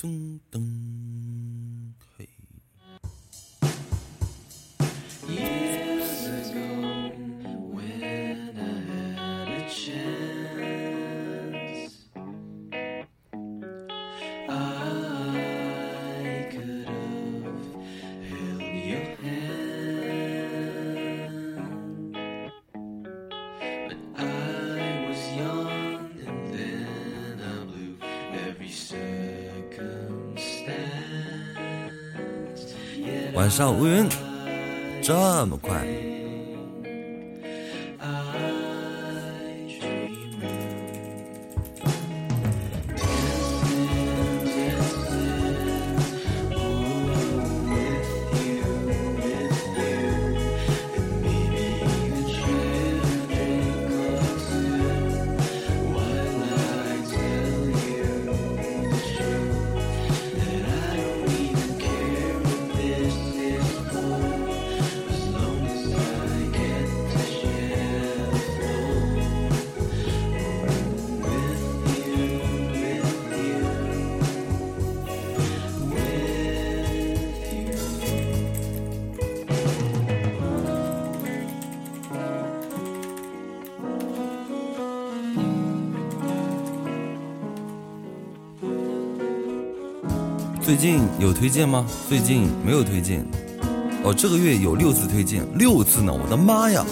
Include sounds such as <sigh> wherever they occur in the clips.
噔噔，上乌云这么快。近有推荐吗？最近没有推荐。哦，这个月有六次推荐，六次呢！我的妈呀！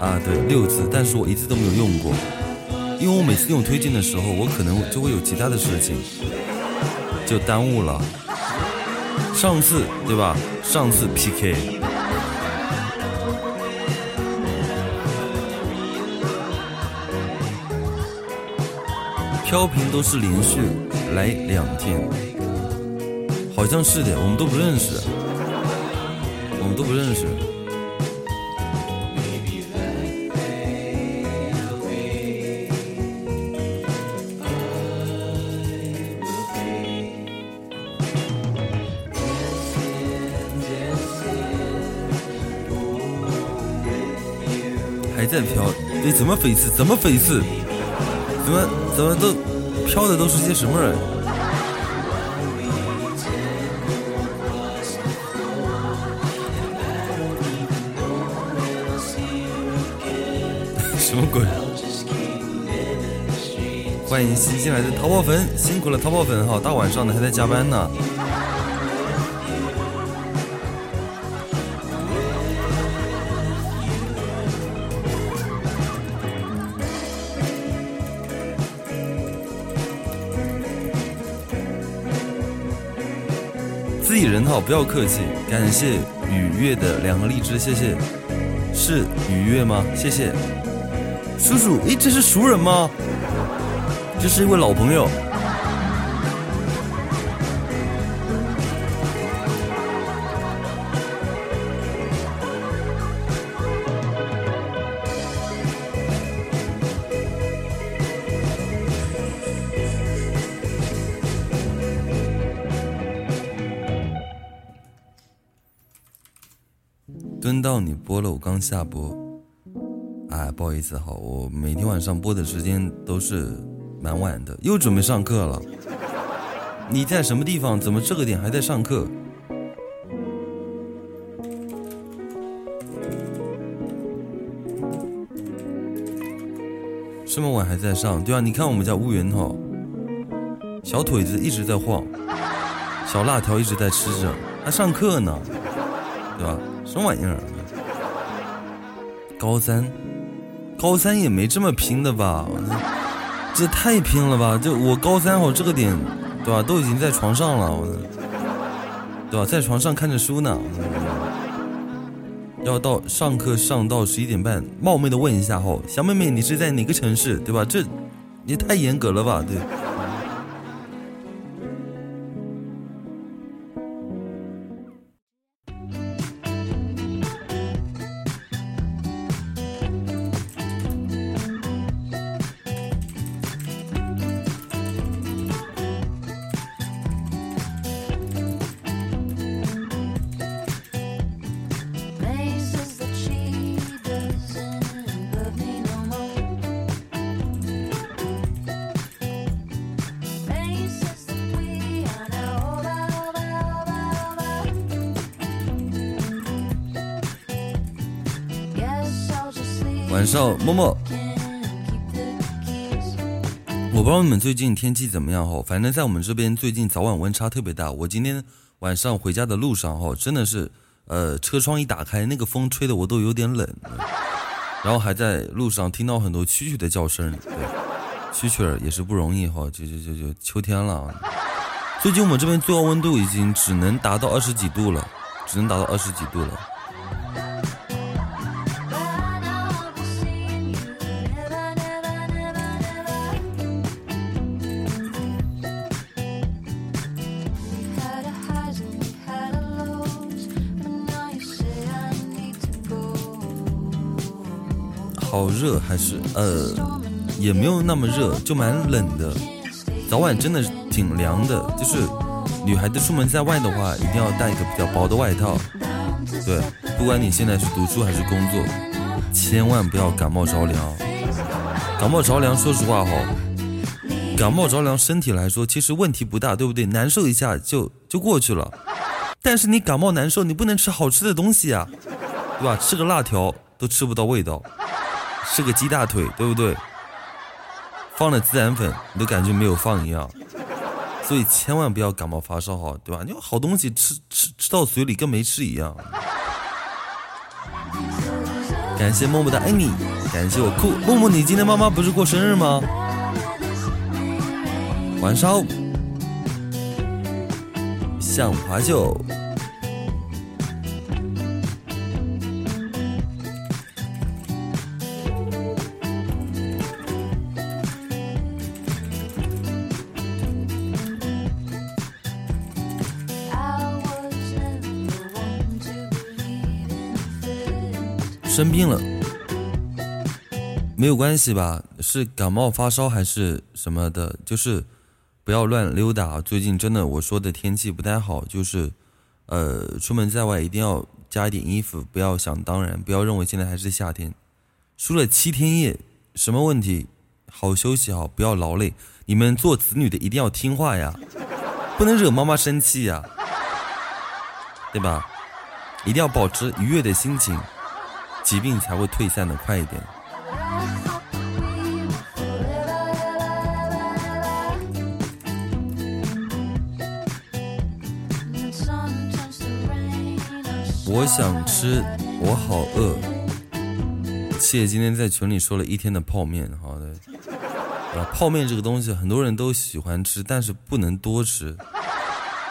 啊，对，六次，但是我一次都没有用过，因为我每次用推荐的时候，我可能就会有其他的事情，就耽误了。上次对吧？上次 PK，飘屏都是连续来两天。好像是的，我们都不认识，我们都不认识。还在飘，对，怎么飞次？怎么飞次？怎么怎么都飘的都是些什么人？欢迎新进来的淘宝粉，辛苦了淘宝粉哈！大晚上的还在加班呢。自己人哈，不要客气。感谢雨月的两个荔枝，谢谢。是雨月吗？谢谢。叔叔，诶，这是熟人吗？这是一位老朋友。蹲到你播了，我刚下播。哎，不好意思哈，我每天晚上播的时间都是蛮晚的，又准备上课了。你在什么地方？怎么这个点还在上课？这么晚还在上？对啊，你看我们家乌云哈，小腿子一直在晃，小辣条一直在吃着，还上课呢，对吧？什么玩意儿？高三。高三也没这么拼的吧？这太拼了吧！就我高三我，这个点，对吧？都已经在床上了，我，对吧？在床上看着书呢。要到上课上到十一点半，冒昧的问一下哈，小妹妹，你是在哪个城市？对吧？这也太严格了吧？对。默默。我不知道你们最近天气怎么样哈，反正在我们这边最近早晚温差特别大。我今天晚上回家的路上哈，真的是，呃，车窗一打开，那个风吹的我都有点冷，然后还在路上听到很多蛐蛐的叫声，对，蛐蛐也是不容易哈，就就就就秋天了。最近我们这边最高温度已经只能达到二十几度了，只能达到二十几度了。好热还是呃，也没有那么热，就蛮冷的。早晚真的挺凉的，就是女孩子出门在外的话，一定要带一个比较薄的外套。对，不管你现在是读书还是工作，千万不要感冒着凉。感冒着凉，说实话哈，感冒着凉身体来说其实问题不大，对不对？难受一下就就过去了。但是你感冒难受，你不能吃好吃的东西啊，对吧？吃个辣条都吃不到味道。是个鸡大腿，对不对？放了孜然粉，你都感觉没有放一样。所以千万不要感冒发烧，好，对吧？你好东西吃吃吃到嘴里跟没吃一样。感谢默默的爱你，感谢我酷默默，你今天妈妈不是过生日吗？晚上，向华秀。生病了，没有关系吧？是感冒发烧还是什么的？就是不要乱溜达。最近真的，我说的天气不太好，就是呃，出门在外一定要加一点衣服，不要想当然，不要认为现在还是夏天。输了七天夜，什么问题？好休息好，不要劳累。你们做子女的一定要听话呀，不能惹妈妈生气呀，对吧？一定要保持愉悦的心情。疾病才会退散的快一点。我想吃，我好饿。谢谢今天在群里说了一天的泡面，好的。泡面这个东西很多人都喜欢吃，但是不能多吃。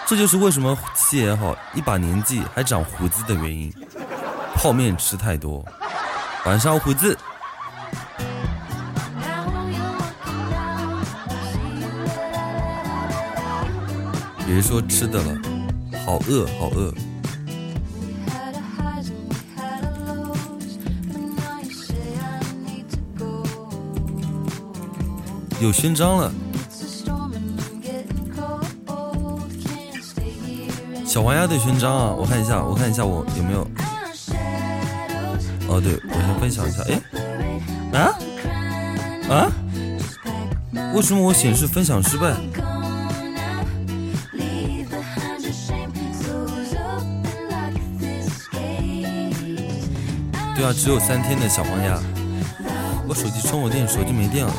这就是为什么七爷好一把年纪还长胡子的原因。泡面吃太多，晚上胡子。别说吃的了，好饿，好饿。有勋章了，小黄鸭的勋章啊！我看一下，我看一下我有没有。哦，对，我先分享一下。哎，啊啊，为什么我显示分享失败？对啊，只有三天的小黄鸭。我手机充我电，手机没电了。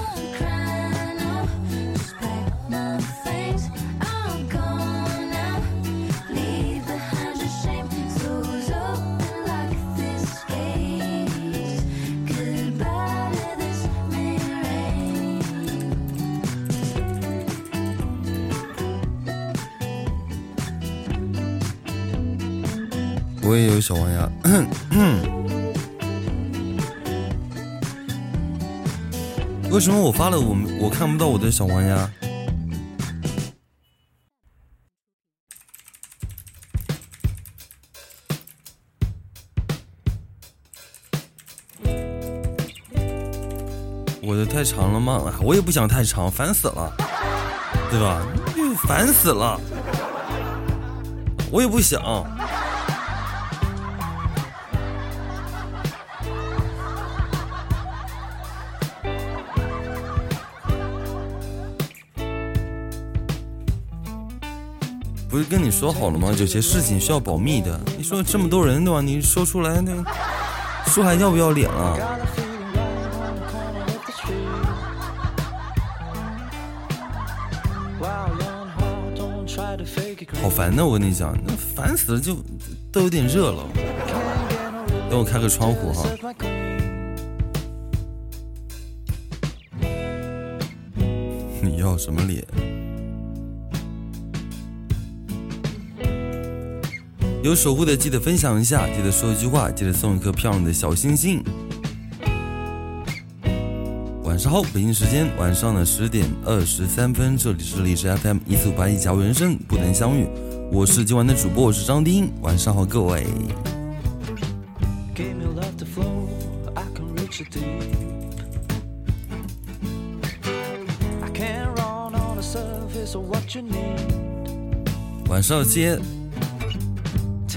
小黄鸭，为什么我发了我我看不到我的小黄鸭？我的太长了吗？我也不想太长，烦死了，对吧？烦死了，我也不想。跟你说好了吗？有些事情需要保密的。你说这么多人对吧？你说出来那叔还要不要脸了？好烦呐！我跟你讲，烦死了，就都有点热了。等我开个窗户哈。你要什么脸？有守护的记得分享一下，记得说一句话，记得送一颗漂亮的小星星。晚上好，北京时间晚上的十点二十三分，这里是荔枝 FM 一四五八一加人生不能相遇，我是今晚的主播，我是张丁，晚上好各位。晚上接。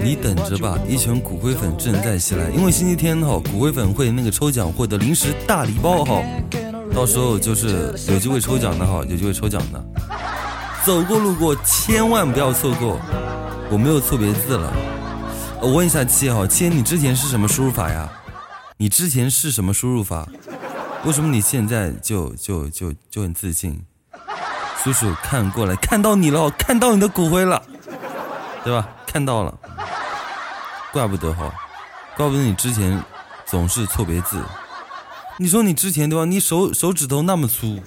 你等着吧，一群骨灰粉正在袭来。因为星期天哈，骨灰粉会那个抽奖获得零食大礼包哈，到时候就是有机会抽奖的哈，有机会抽奖的。走过路过千万不要错过。我没有错别字了，我问一下七哈，七你之前是什么输入法呀？你之前是什么输入法？为什么你现在就就就就很自信？叔叔看过来，看到你了，看到你的骨灰了，对吧？看到了。怪不得哈，怪不得你之前总是错别字。你说你之前对吧？你手手指头那么粗，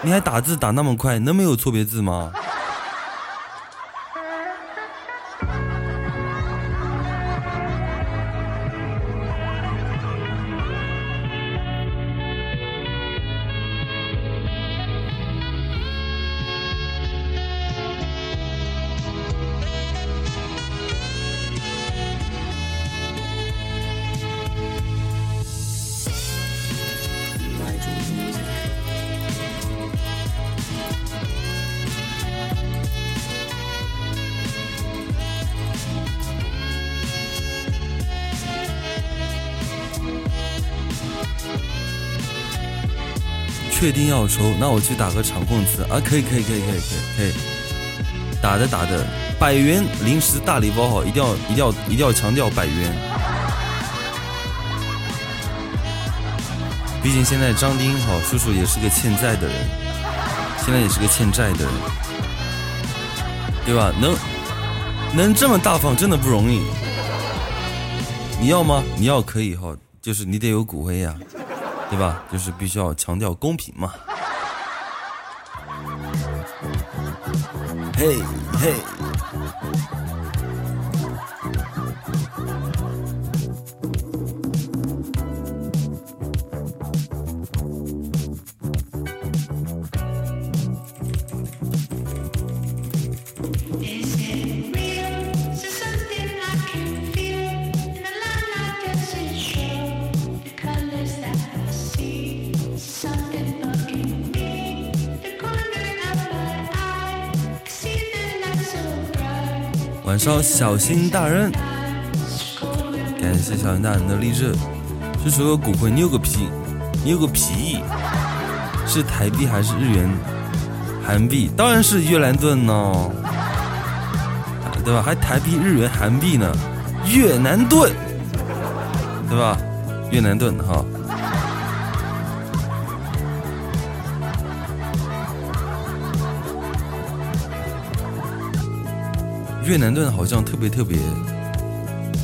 你还打字打那么快，能没有错别字吗？确定要抽，那我去打个场控词啊！可以，可以，可以，可以，可以，可以，打的，打的，百元零食大礼包哈！一定要，一定要，一定要强调百元。毕竟现在张丁哈叔叔也是个欠债的人，现在也是个欠债的人，对吧？能能这么大方，真的不容易。你要吗？你要可以哈，就是你得有骨灰呀。对吧？就是必须要强调公平嘛。嘿，嘿。晚上小心大人，感谢小心大人的励志。这是个骨灰，你有个屁，你有个屁，是台币还是日元？韩币当然是越南盾呢，对吧？还台币、日元、韩币呢？越南盾，对吧？越南盾哈。越南盾好像特别特别，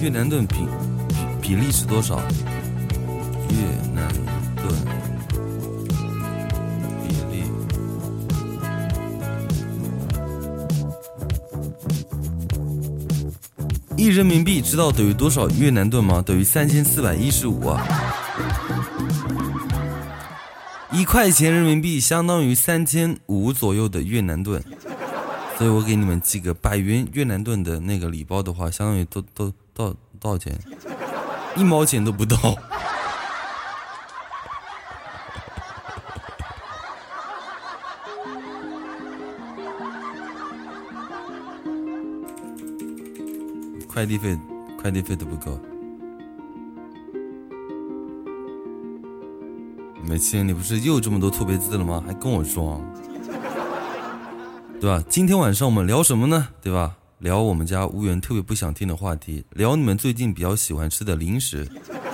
越南盾比比比例是多少？越南盾比例一人民币知道等于多少越南盾吗？等于三千四百一十五啊！一块钱人民币相当于三千五左右的越南盾。所以我给你们寄个百元越南盾的那个礼包的话，相当于都都多多少钱？一毛钱都不到。<laughs> 快递费，快递费都不够。美琪，你不是又这么多错别字了吗？还跟我装？对吧？今天晚上我们聊什么呢？对吧？聊我们家无缘特别不想听的话题，聊你们最近比较喜欢吃的零食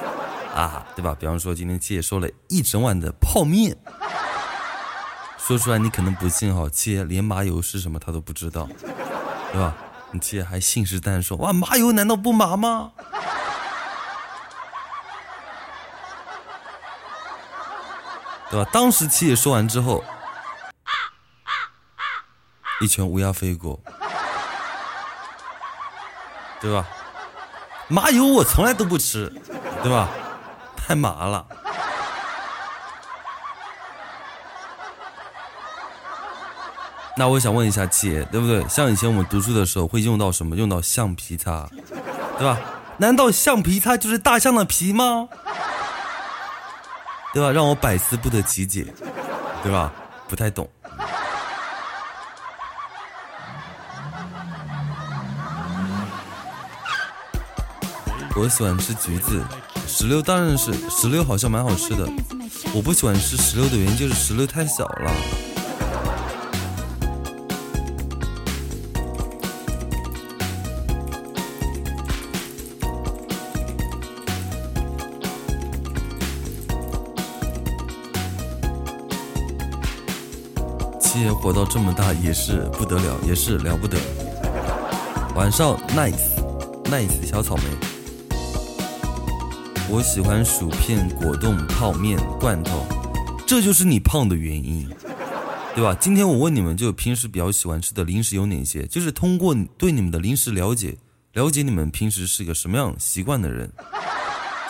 <laughs> 啊，对吧？比方说今天七爷说了一整碗的泡面，说出来你可能不信哈，七爷连麻油是什么他都不知道，对吧？你七爷还信誓旦旦说哇麻油难道不麻吗？对吧？当时七爷说完之后，一群乌鸦飞过，对吧？麻油我从来都不吃，对吧？太麻了。那我想问一下姐，对不对？像以前我们读书的时候会用到什么？用到橡皮擦，对吧？难道橡皮擦就是大象的皮吗？对吧？让我百思不得其解，对吧？不太懂。我喜欢吃橘子，石榴当然是石榴，好像蛮好吃的。我不喜欢吃石榴的原因就是石榴太小了。七爷活到这么大也是不得了，也是了不得。晚上，nice nice 小草莓。我喜欢薯片、果冻、泡面、罐头，这就是你胖的原因，对吧？今天我问你们，就平时比较喜欢吃的零食有哪些？就是通过对你们的零食了解，了解你们平时是个什么样习惯的人，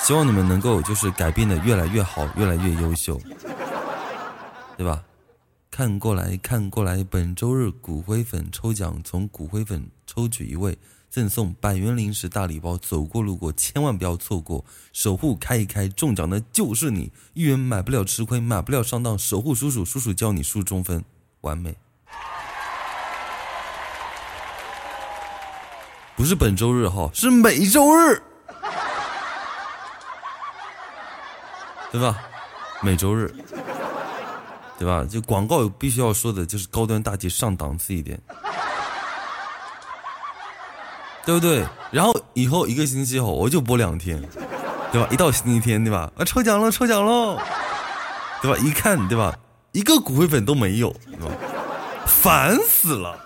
希望你们能够就是改变的越来越好，越来越优秀，对吧？看过来看过来，本周日骨灰粉抽奖，从骨灰粉抽取一位。赠送百元零食大礼包，走过路过千万不要错过。守护开一开，中奖的就是你。一元买不了吃亏，买不了上当。守护叔叔，叔叔教你输中分，完美。不是本周日哈，是每周日，对吧？每周日，对吧？就广告必须要说的就是高端大气上档次一点。对不对？然后以后一个星期后我就播两天，对吧？一到星期天，对吧？啊，抽奖了，抽奖了，对吧？一看，对吧？一个骨灰粉都没有，对吧？烦死了！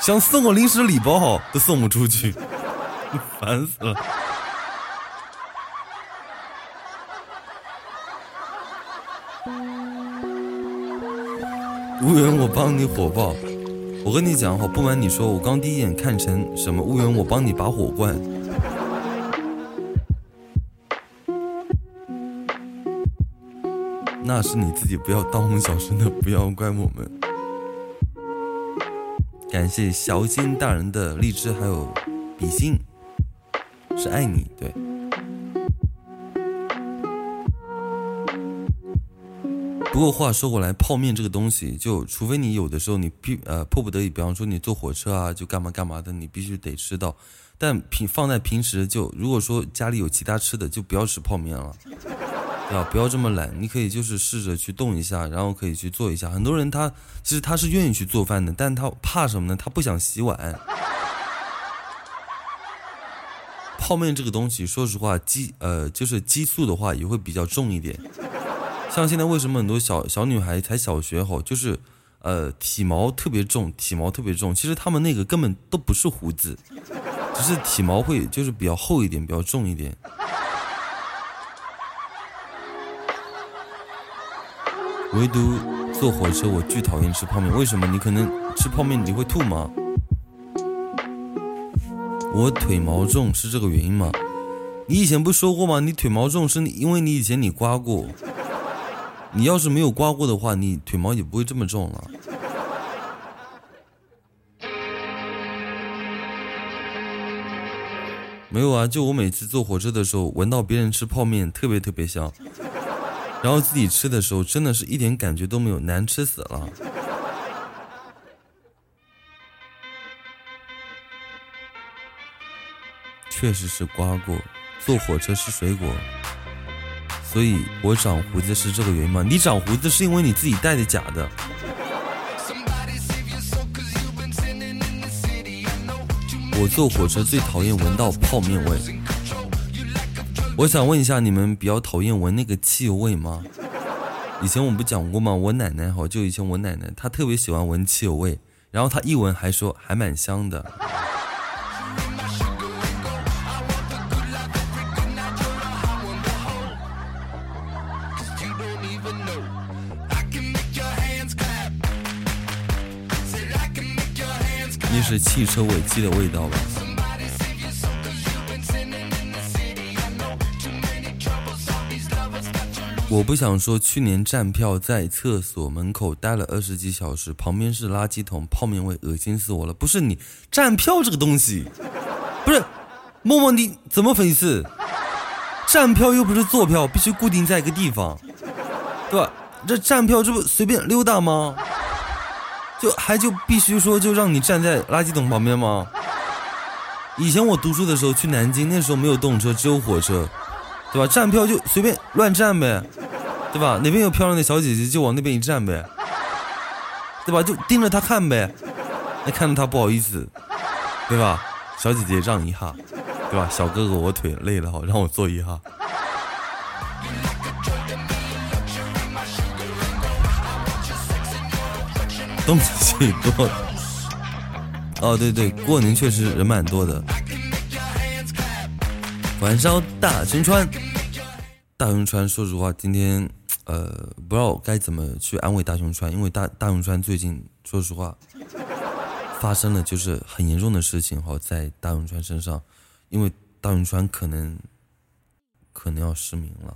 想送我零食礼包哈，都送不出去，烦死了！无缘我帮你火爆。我跟你讲哈，不瞒你说，我刚第一眼看成什么乌云，我帮你拔火罐，那是你自己不要当红小生的，不要怪我们。感谢小心大人的荔枝，还有比心，是爱你，对。不过话说过来，泡面这个东西，就除非你有的时候你必呃迫不得已，比方说你坐火车啊，就干嘛干嘛的，你必须得吃到。但平放在平时，就如果说家里有其他吃的，就不要吃泡面了，对吧？不要这么懒，你可以就是试着去动一下，然后可以去做一下。很多人他其实他是愿意去做饭的，但他怕什么呢？他不想洗碗。泡面这个东西，说实话，激呃就是激素的话也会比较重一点。像现在为什么很多小小女孩才小学吼，就是，呃，体毛特别重，体毛特别重。其实她们那个根本都不是胡子，只是体毛会就是比较厚一点，比较重一点。唯独坐火车，我巨讨厌吃泡面。为什么？你可能吃泡面你会吐吗？我腿毛重是这个原因吗？你以前不说过吗？你腿毛重是因为你以前你刮过。你要是没有刮过的话，你腿毛也不会这么重了。没有啊，就我每次坐火车的时候，闻到别人吃泡面特别特别香，然后自己吃的时候，真的是一点感觉都没有，难吃死了。确实是刮过，坐火车吃水果。所以我长胡子是这个原因吗？你长胡子是因为你自己戴的假的。我坐火车最讨厌闻到泡面味。我想问一下，你们比较讨厌闻那个汽油味吗？以前我们不讲过吗？我奶奶哈，就以前我奶奶她特别喜欢闻汽油味，然后她一闻还说还蛮香的。那是汽车尾气的味道吧？我不想说，去年站票在厕所门口待了二十几小时，旁边是垃圾桶，泡面味，恶心死我了。不是你站票这个东西，不是默默你怎么回事？站票又不是坐票，必须固定在一个地方，对吧？这站票这不随便溜达吗？就还就必须说就让你站在垃圾桶旁边吗？以前我读书的时候去南京，那时候没有动车，只有火车。对吧？站票就随便乱站呗，对吧？哪边有漂亮的小姐姐就往那边一站呗，对吧？就盯着她看呗，那看着她不好意思，对吧？小姐姐让一下，对吧？小哥哥我腿累了好，让我坐一下。东西多，哦对对，过年确实人蛮多的。晚上大熊川，大熊川，说实话，今天，呃，不知道该怎么去安慰大熊川，因为大大熊川最近，说实话，发生了就是很严重的事情哈，在大熊川身上，因为大熊川可能，可能要失明了，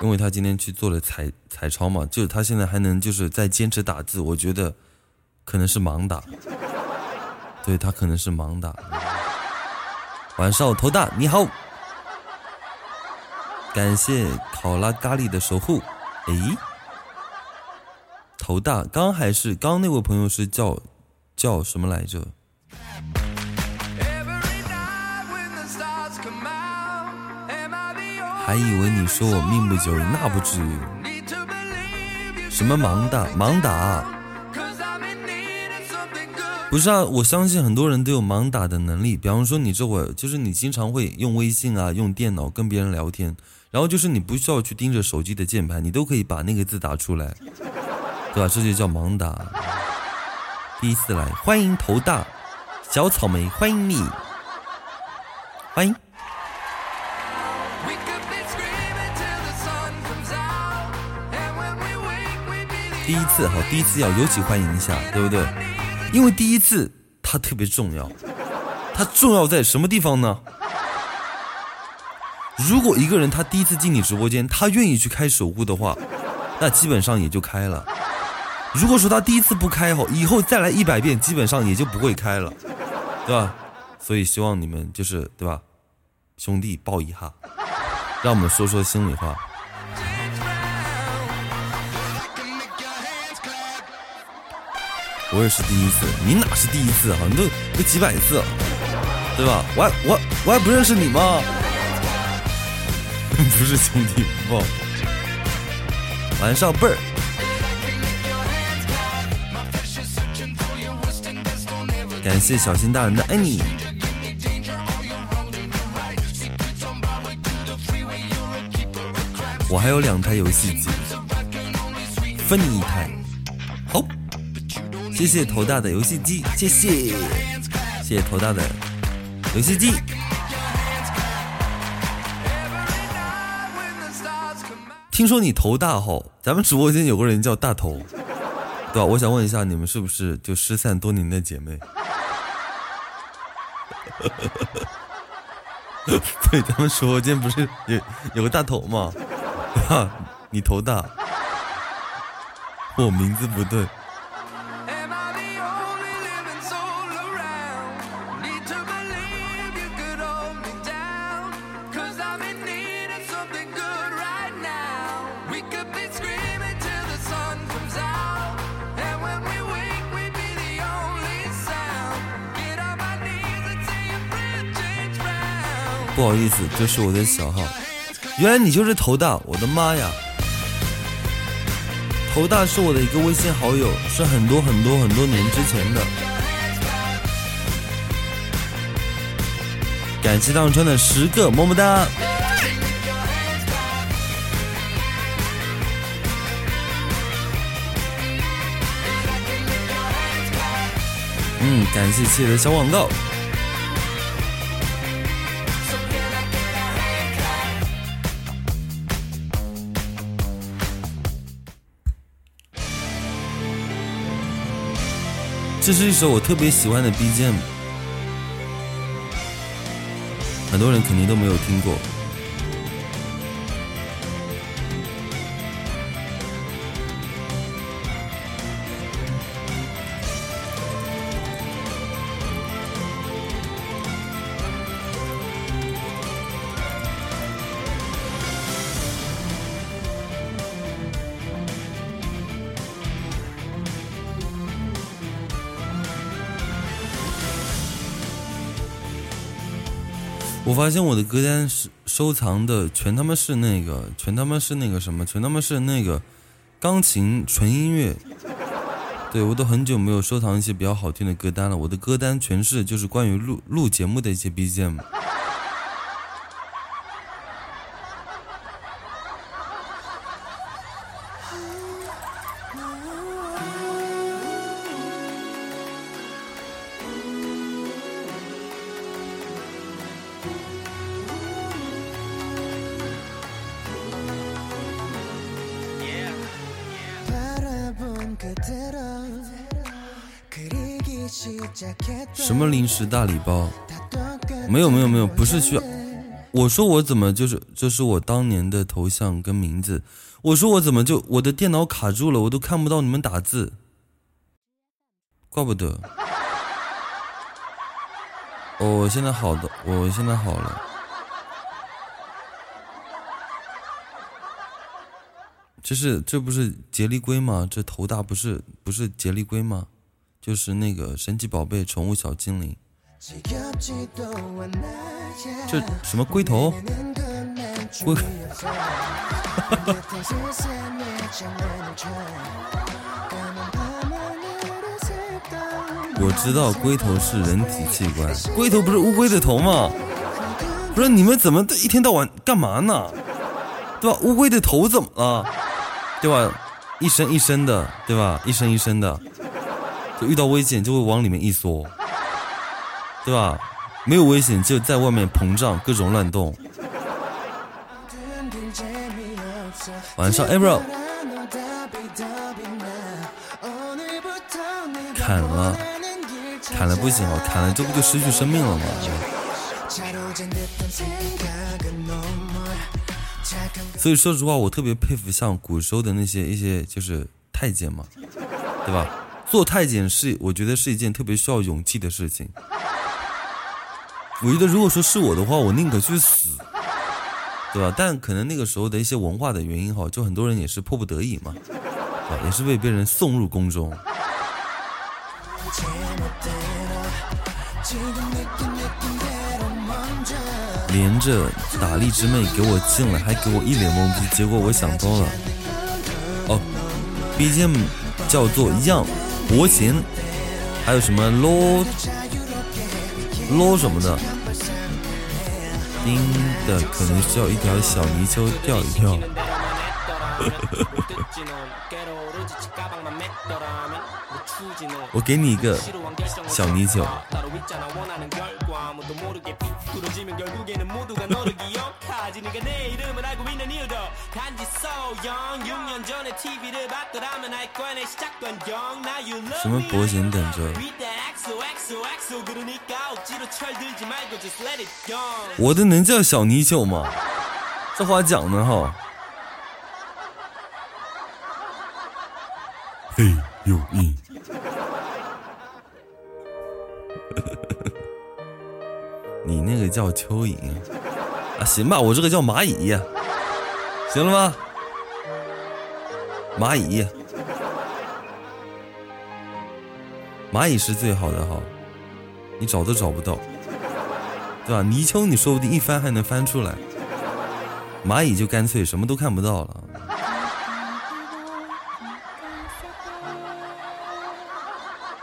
因为他今天去做了彩彩超嘛，就是他现在还能就是在坚持打字，我觉得可能是盲打。对他可能是盲打。晚上头大，你好，感谢考拉咖喱的守护。诶，头大，刚还是刚那位朋友是叫叫什么来着？还以为你说我命不久矣，那不至于。什么盲打？盲打？不是啊，我相信很多人都有盲打的能力。比方说，你这会就是你经常会用微信啊，用电脑跟别人聊天，然后就是你不需要去盯着手机的键盘，你都可以把那个字打出来，对吧？这就叫盲打。第一次来，欢迎头大小草莓，欢迎你，欢迎。第一次哈，第一次要尤其欢迎一下，对不对？因为第一次它特别重要，它重要在什么地方呢？如果一个人他第一次进你直播间，他愿意去开守护的话，那基本上也就开了。如果说他第一次不开后，以后再来一百遍，基本上也就不会开了，对吧？所以希望你们就是对吧，兄弟抱一下，让我们说说心里话。我也是第一次，你哪是第一次啊？你都都几百次了，对吧？我还我我还不认识你吗？<laughs> 不是兄弟不抱。晚上倍儿。感谢小心大人的爱你。我还有两台游戏机，分你一台。好。谢谢头大的游戏机，谢谢，谢谢头大的游戏机。听说你头大后，咱们直播间有个人叫大头，对吧？我想问一下，你们是不是就失散多年的姐妹？<laughs> 对，咱们直播间不是有有个大头吗？哈，你头大，我名字不对。不好意思，这是我的小号。原来你就是头大，我的妈呀！头大是我的一个微信好友，是很多很多很多年之前的。感谢大川的十个么么哒。嗯，感谢谢的小广告。这是一首我特别喜欢的 BGM，很多人肯定都没有听过。发现我的歌单是收藏的全他妈是那个，全他妈是那个什么，全他妈是那个钢琴纯音乐。对我都很久没有收藏一些比较好听的歌单了，我的歌单全是就是关于录录节目的一些 BGM。是大礼包？没有没有没有，不是需要。我说我怎么就是这是我当年的头像跟名字。我说我怎么就我的电脑卡住了，我都看不到你们打字。怪不得。哦，现在好的，我现在好了。这是这不是杰利龟吗？这头大不是不是杰利龟吗？就是那个神奇宝贝宠物小精灵，这什么龟头？龟？<laughs> 我知道龟头是人体器官，龟头不是乌龟的头吗？不是你们怎么一天到晚干嘛呢？对吧？乌龟的头怎么了？对吧？一伸一伸的，对吧？一伸一伸的。就遇到危险就会往里面一缩，对吧？没有危险就在外面膨胀，各种乱动。晚上，bro，砍了，砍了不行啊！砍了这不就失去生命了吗？所以说实话，我特别佩服像古时候的那些一些就是太监嘛，对吧？做太监是，我觉得是一件特别需要勇气的事情。我觉得如果说是我的话，我宁可去死，对吧？但可能那个时候的一些文化的原因哈，就很多人也是迫不得已嘛，啊，也是被别人送入宫中。连着打荔枝妹给我进来，还给我一脸懵逼。结果我想通了，哦，BGM 叫做“样”。国情，还有什么捞捞什么的，听的可能需要一条小泥鳅钓一钓。<laughs> 我给你一个小泥鳅。什么脖型等着？我的能叫小泥鳅吗？这话讲的哈。嘿，有意。你那个叫蚯蚓啊？行吧，我这个叫蚂蚁，行了吗？蚂蚁，蚂蚁是最好的哈，你找都找不到，对吧？泥鳅你说不定一翻还能翻出来，蚂蚁就干脆什么都看不到了。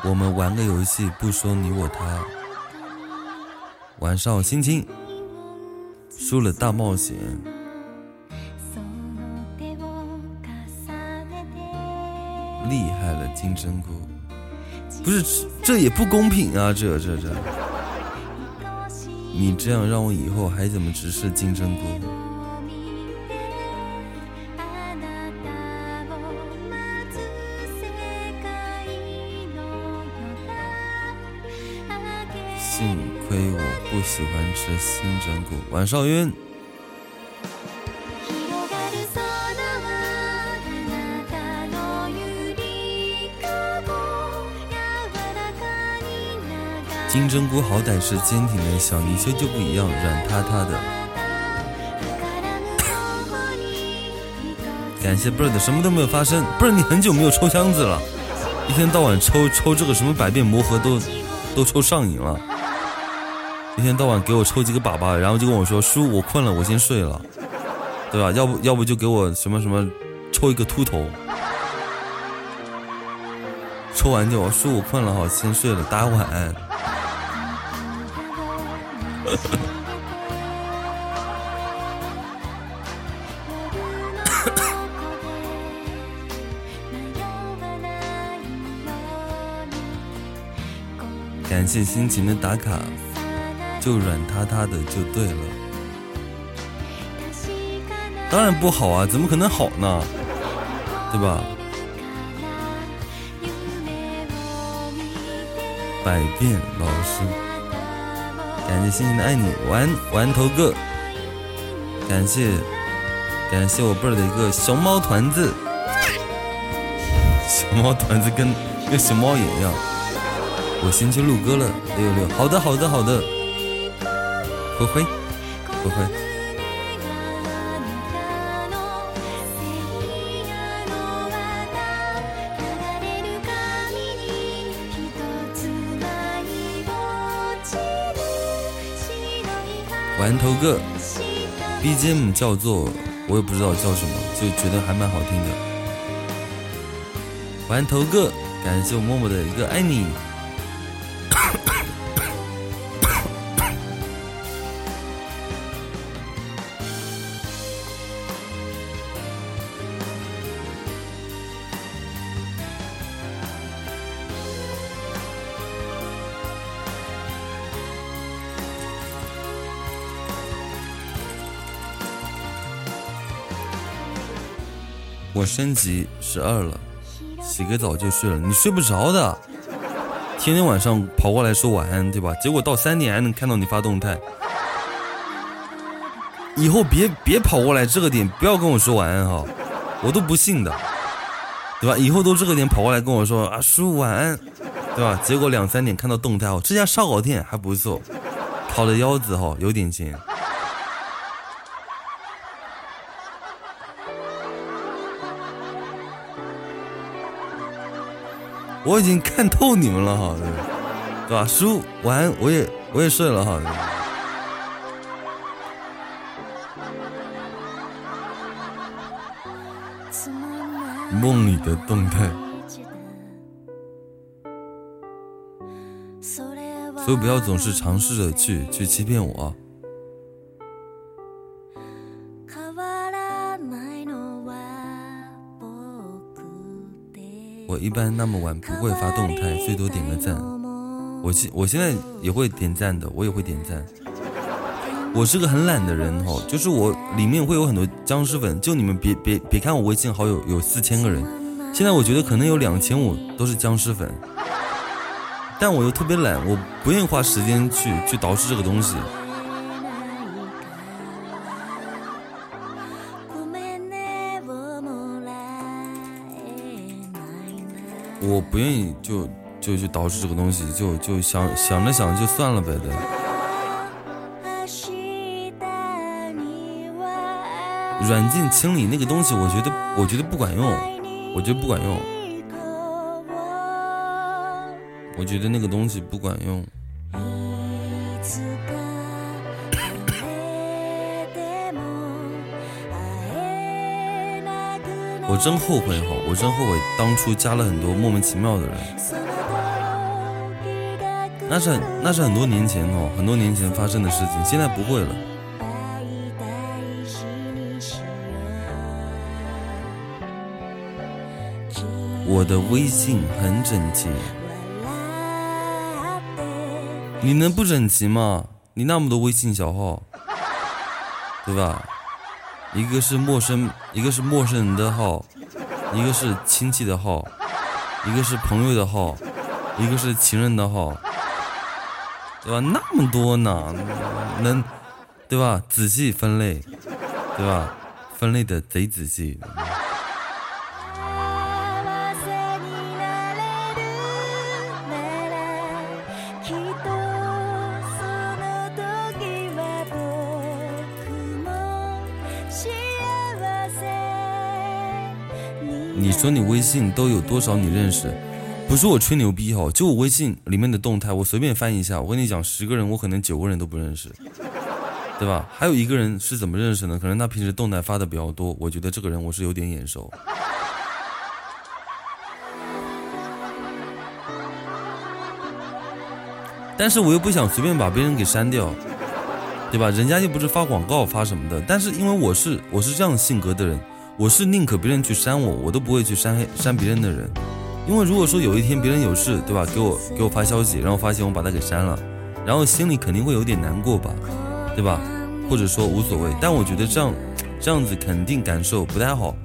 我们玩个游戏，不说你我他。晚上心情输了大冒险，厉害了金针菇。不是，这也不公平啊！这这这，你这样让我以后还怎么直视金针菇？幸亏我不喜欢吃金针菇。晚上晕。金针菇好歹是坚挺的，小泥鳅就不一样，软塌塌的。<laughs> 感谢 bird，什么都没有发生。bird，你很久没有抽箱子了，一天到晚抽抽这个什么百变魔盒都都抽上瘾了。一天到晚给我抽几个粑粑，然后就跟我说叔我困了，我先睡了，对吧？要不要不就给我什么什么抽一个秃头，抽完就叔我困了，好先睡了，大家晚安。<coughs> 感谢辛勤的打卡，就软塌塌的就对了。当然不好啊，怎么可能好呢？对吧？百变老师。感谢星星的爱你，玩玩头哥。感谢感谢我辈儿的一个熊猫团子，熊猫团子跟跟熊猫一样。我先去录歌了，六六。好的好的好的，灰灰灰灰。玩头哥，BGM 叫做我也不知道叫什么，就觉得还蛮好听的。玩头哥，感谢我默默的一个爱你。升级十二了，洗个澡就睡了。你睡不着的，天天晚上跑过来说晚安，对吧？结果到三点还能看到你发动态。以后别别跑过来这个点，不要跟我说晚安哈，我都不信的，对吧？以后都这个点跑过来跟我说啊叔晚安，对吧？结果两三点看到动态哦，这家烧烤店还不错，烤的腰子哈有点钱。我已经看透你们了哈，对吧？叔，晚安，我也我也睡了哈。梦里的动态，所以不要总是尝试着去去欺骗我。一般那么晚不会发动态，最多点个赞。我现我现在也会点赞的，我也会点赞。我是个很懒的人哈，就是我里面会有很多僵尸粉，就你们别别别看我微信好友有四千个人，现在我觉得可能有两千五都是僵尸粉，但我又特别懒，我不愿意花时间去去捯饬这个东西。我不愿意就就去导致这个东西，就就想想着想就算了呗的。软禁清理那个东西，我觉得我觉得不管用，我觉得不管用，我觉得那个东西不管用。我真后悔哈，我真后悔当初加了很多莫名其妙的人。那是那是很多年前哦，很多年前发生的事情，现在不会了。我的微信很整洁，你能不整齐吗？你那么多微信小号，对吧？一个是陌生，一个是陌生人的号，一个是亲戚的号，一个是朋友的号，一个是情人的号，对吧？那么多呢，能，对吧？仔细分类，对吧？分类的贼仔细。你说你微信都有多少你认识？不是我吹牛逼哈，就我微信里面的动态，我随便翻一下，我跟你讲，十个人我可能九个人都不认识。对吧？还有一个人是怎么认识呢？可能他平时动态发的比较多，我觉得这个人我是有点眼熟。但是我又不想随便把别人给删掉，对吧？人家又不是发广告发什么的。但是因为我是我是这样性格的人，我是宁可别人去删我，我都不会去删删别人的人。因为如果说有一天别人有事，对吧？给我给我发消息，然后发现我把他给删了，然后心里肯定会有点难过吧。对吧？或者说无所谓，但我觉得这样，这样子肯定感受不太好，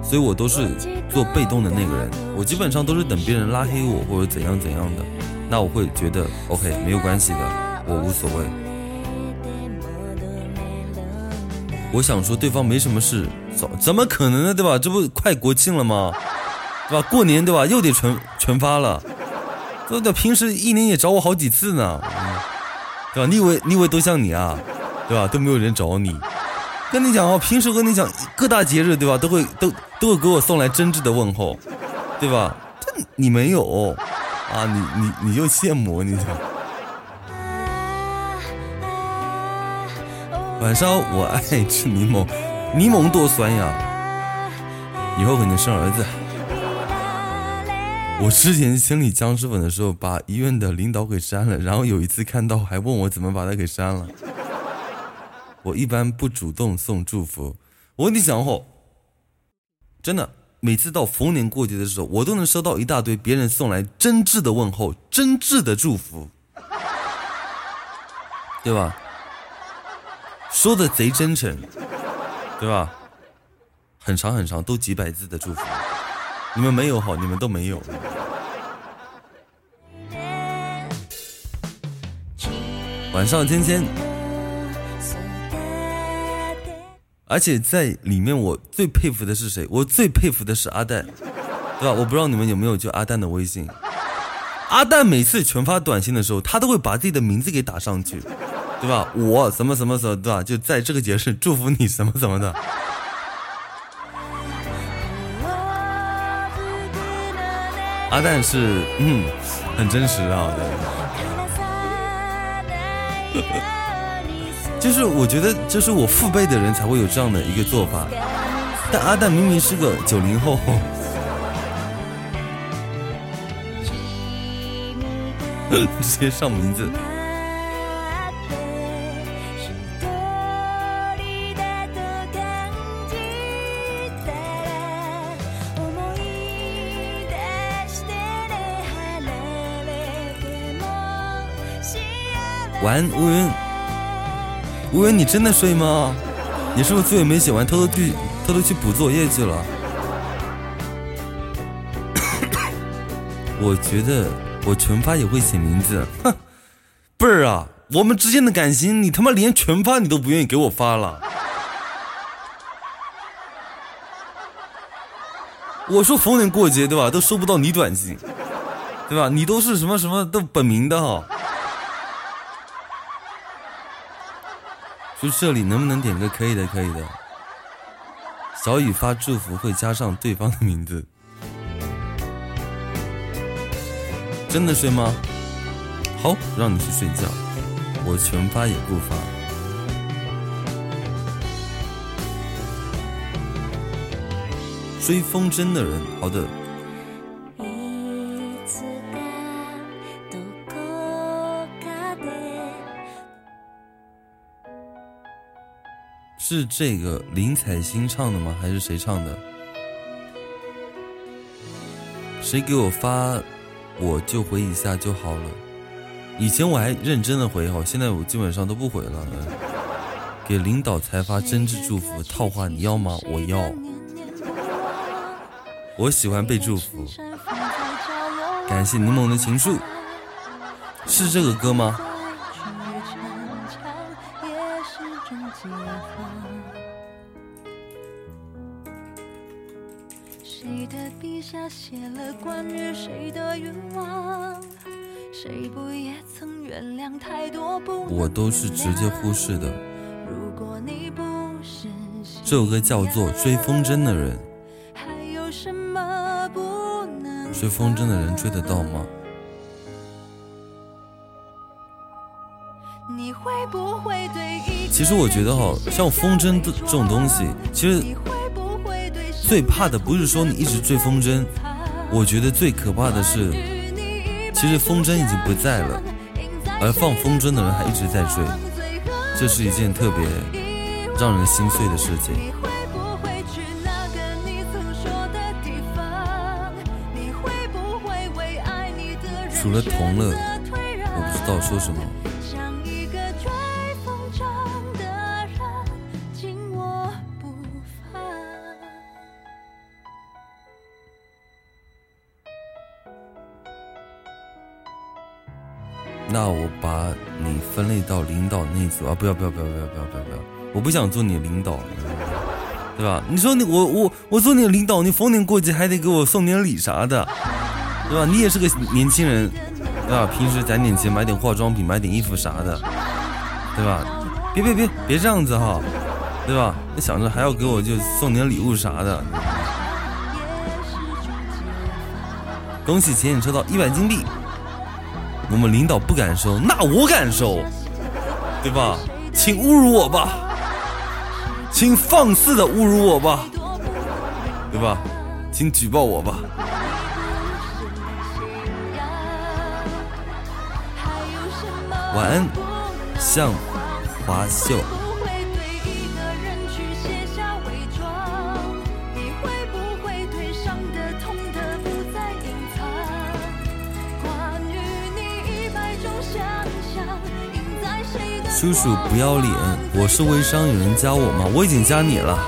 所以我都是做被动的那个人。我基本上都是等别人拉黑我或者怎样怎样的，那我会觉得 OK 没有关系的，我无所谓。我想说对方没什么事，怎么可能呢？对吧？这不快国庆了吗？对吧？过年对吧？又得全全发了，对，平时一年也找我好几次呢。对吧？你以为你以为都像你啊？对吧？都没有人找你。跟你讲哦，平时跟你讲各大节日，对吧？都会都都会给我送来真挚的问候，对吧？这你没有啊？你你你就羡慕你讲。晚上我爱吃柠檬，柠檬多酸呀！以后肯定生儿子。我之前清理僵尸粉的时候，把医院的领导给删了，然后有一次看到还问我怎么把他给删了。我一般不主动送祝福，我跟你讲哦，真的，每次到逢年过节的时候，我都能收到一大堆别人送来真挚的问候、真挚的祝福，对吧？说的贼真诚，对吧？很长很长，都几百字的祝福。你们没有好，你们都没有。晚上芊芊，而且在里面我最佩服的是谁？我最佩服的是阿蛋，对吧？我不知道你们有没有就阿蛋的微信。阿蛋每次群发短信的时候，他都会把自己的名字给打上去，对吧？我什么什么什么，对吧？就在这个节日祝福你什么什么的。阿蛋是嗯，很真实啊，<laughs> 就是我觉得，这是我父辈的人才会有这样的一个做法。但阿蛋明明是个九零后，<laughs> 直接上名字。晚安，乌云。乌云，你真的睡吗？你是不是作业没写完，偷偷去偷偷去补作业去了？<coughs> 我觉得我全发也会写名字。哼，贝儿啊，我们之间的感情，你他妈连全发你都不愿意给我发了。<laughs> 我说逢年过节对吧，都收不到你短信，对吧？你都是什么什么都本名的哈。就这里能不能点个可以的可以的？小雨发祝福会加上对方的名字，真的睡吗？好，让你去睡觉，我全发也不发。追风筝的人，好的。是这个林采欣唱的吗？还是谁唱的？谁给我发，我就回一下就好了。以前我还认真的回哈，现在我基本上都不回了。给领导才发真挚祝福，套话你要吗？我要。我喜欢被祝福。感谢柠檬的情书，是这个歌吗？直接忽视的。这首歌叫做《追风筝的人》。追风筝的人追得到吗？其实我觉得哈，像风筝的这种东西，其实最怕的不是说你一直追风筝，我觉得最可怕的是，其实风筝已经不在了，而放风筝的人还一直在追，这是一件特别让人心碎的事情。除了同乐，我不知道说什么。那我分类到领导那组啊！不要不要不要不要不要不要！我不想做你领导，对吧？你说你我我我做你领导，你逢年过节还得给我送点礼啥的。对吧？你也是个年轻人，对吧？平时攒点钱买点化妆品，买点衣服啥的，对吧？别别别别这样子哈，对吧？你想着还要给我就送点礼物啥的。恭喜浅浅抽到一百金币，我们领导不敢收，那我敢收，对吧？请侮辱我吧，请放肆的侮辱我吧，对吧？请举报我吧。晚安，向华秀。叔叔不要脸，我是微商，有人加我吗？我已经加你了。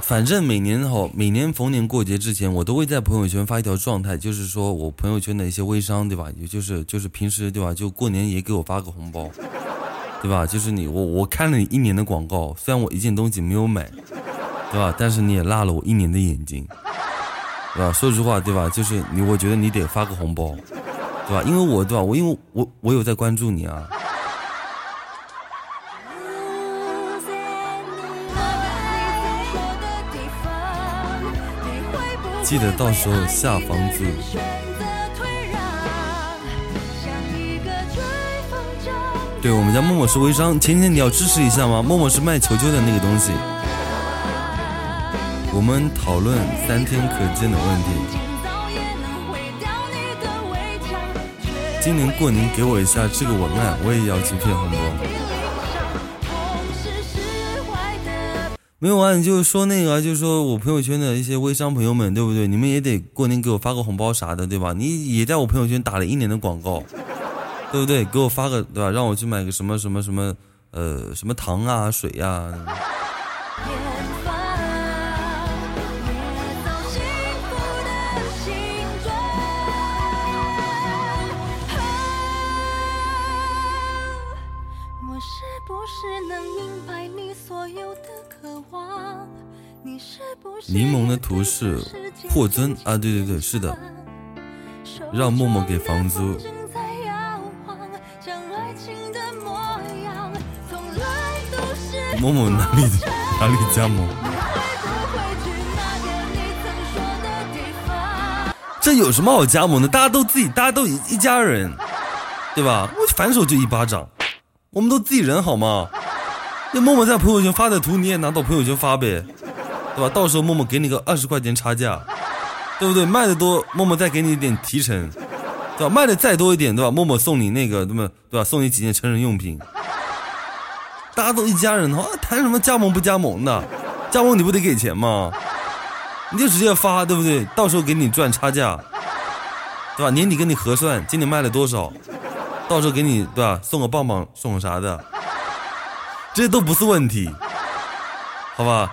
反正每年哈，每年逢年过节之前，我都会在朋友圈发一条状态，就是说我朋友圈的一些微商，对吧？也就是就是平时对吧？就过年也给我发个红包，对吧？就是你我我看了你一年的广告，虽然我一件东西没有买，对吧？但是你也辣了我一年的眼睛，对吧？说实话，对吧？就是你，我觉得你得发个红包，对吧？因为我对吧？我因为我我有在关注你啊。记得到时候下房子。对我们家默默是微商，前天你要支持一下吗？默默是卖球球的那个东西。我们讨论三天可见的问题。今年过年给我一下这个文案，我也要几片红包。没有啊，你就说那个，就是说我朋友圈的一些微商朋友们，对不对？你们也得过年给我发个红包啥的，对吧？你也在我朋友圈打了一年的广告，<laughs> 对不对？给我发个，对吧？让我去买个什么什么什么，呃，什么糖啊、水呀。柠檬的图是霍尊啊，对对对，是的，让默默给房租。默默哪里哪里加盟？这有什么好加盟的？大家都自己，大家都一一家人，对吧？我反手就一巴掌，我们都自己人好吗？那默默在朋友圈发的图，你也拿到朋友圈发呗。对吧？到时候默默给你个二十块钱差价，对不对？卖的多，默默再给你一点提成，对吧？卖的再多一点，对吧？默默送你那个，对吧？对吧？送你几件成人用品。大家都一家人的话，谈什么加盟不加盟的？加盟你不得给钱吗？你就直接发，对不对？到时候给你赚差价，对吧？年底跟你核算今年卖了多少，到时候给你对吧？送个棒棒，送个啥的，这些都不是问题，好吧？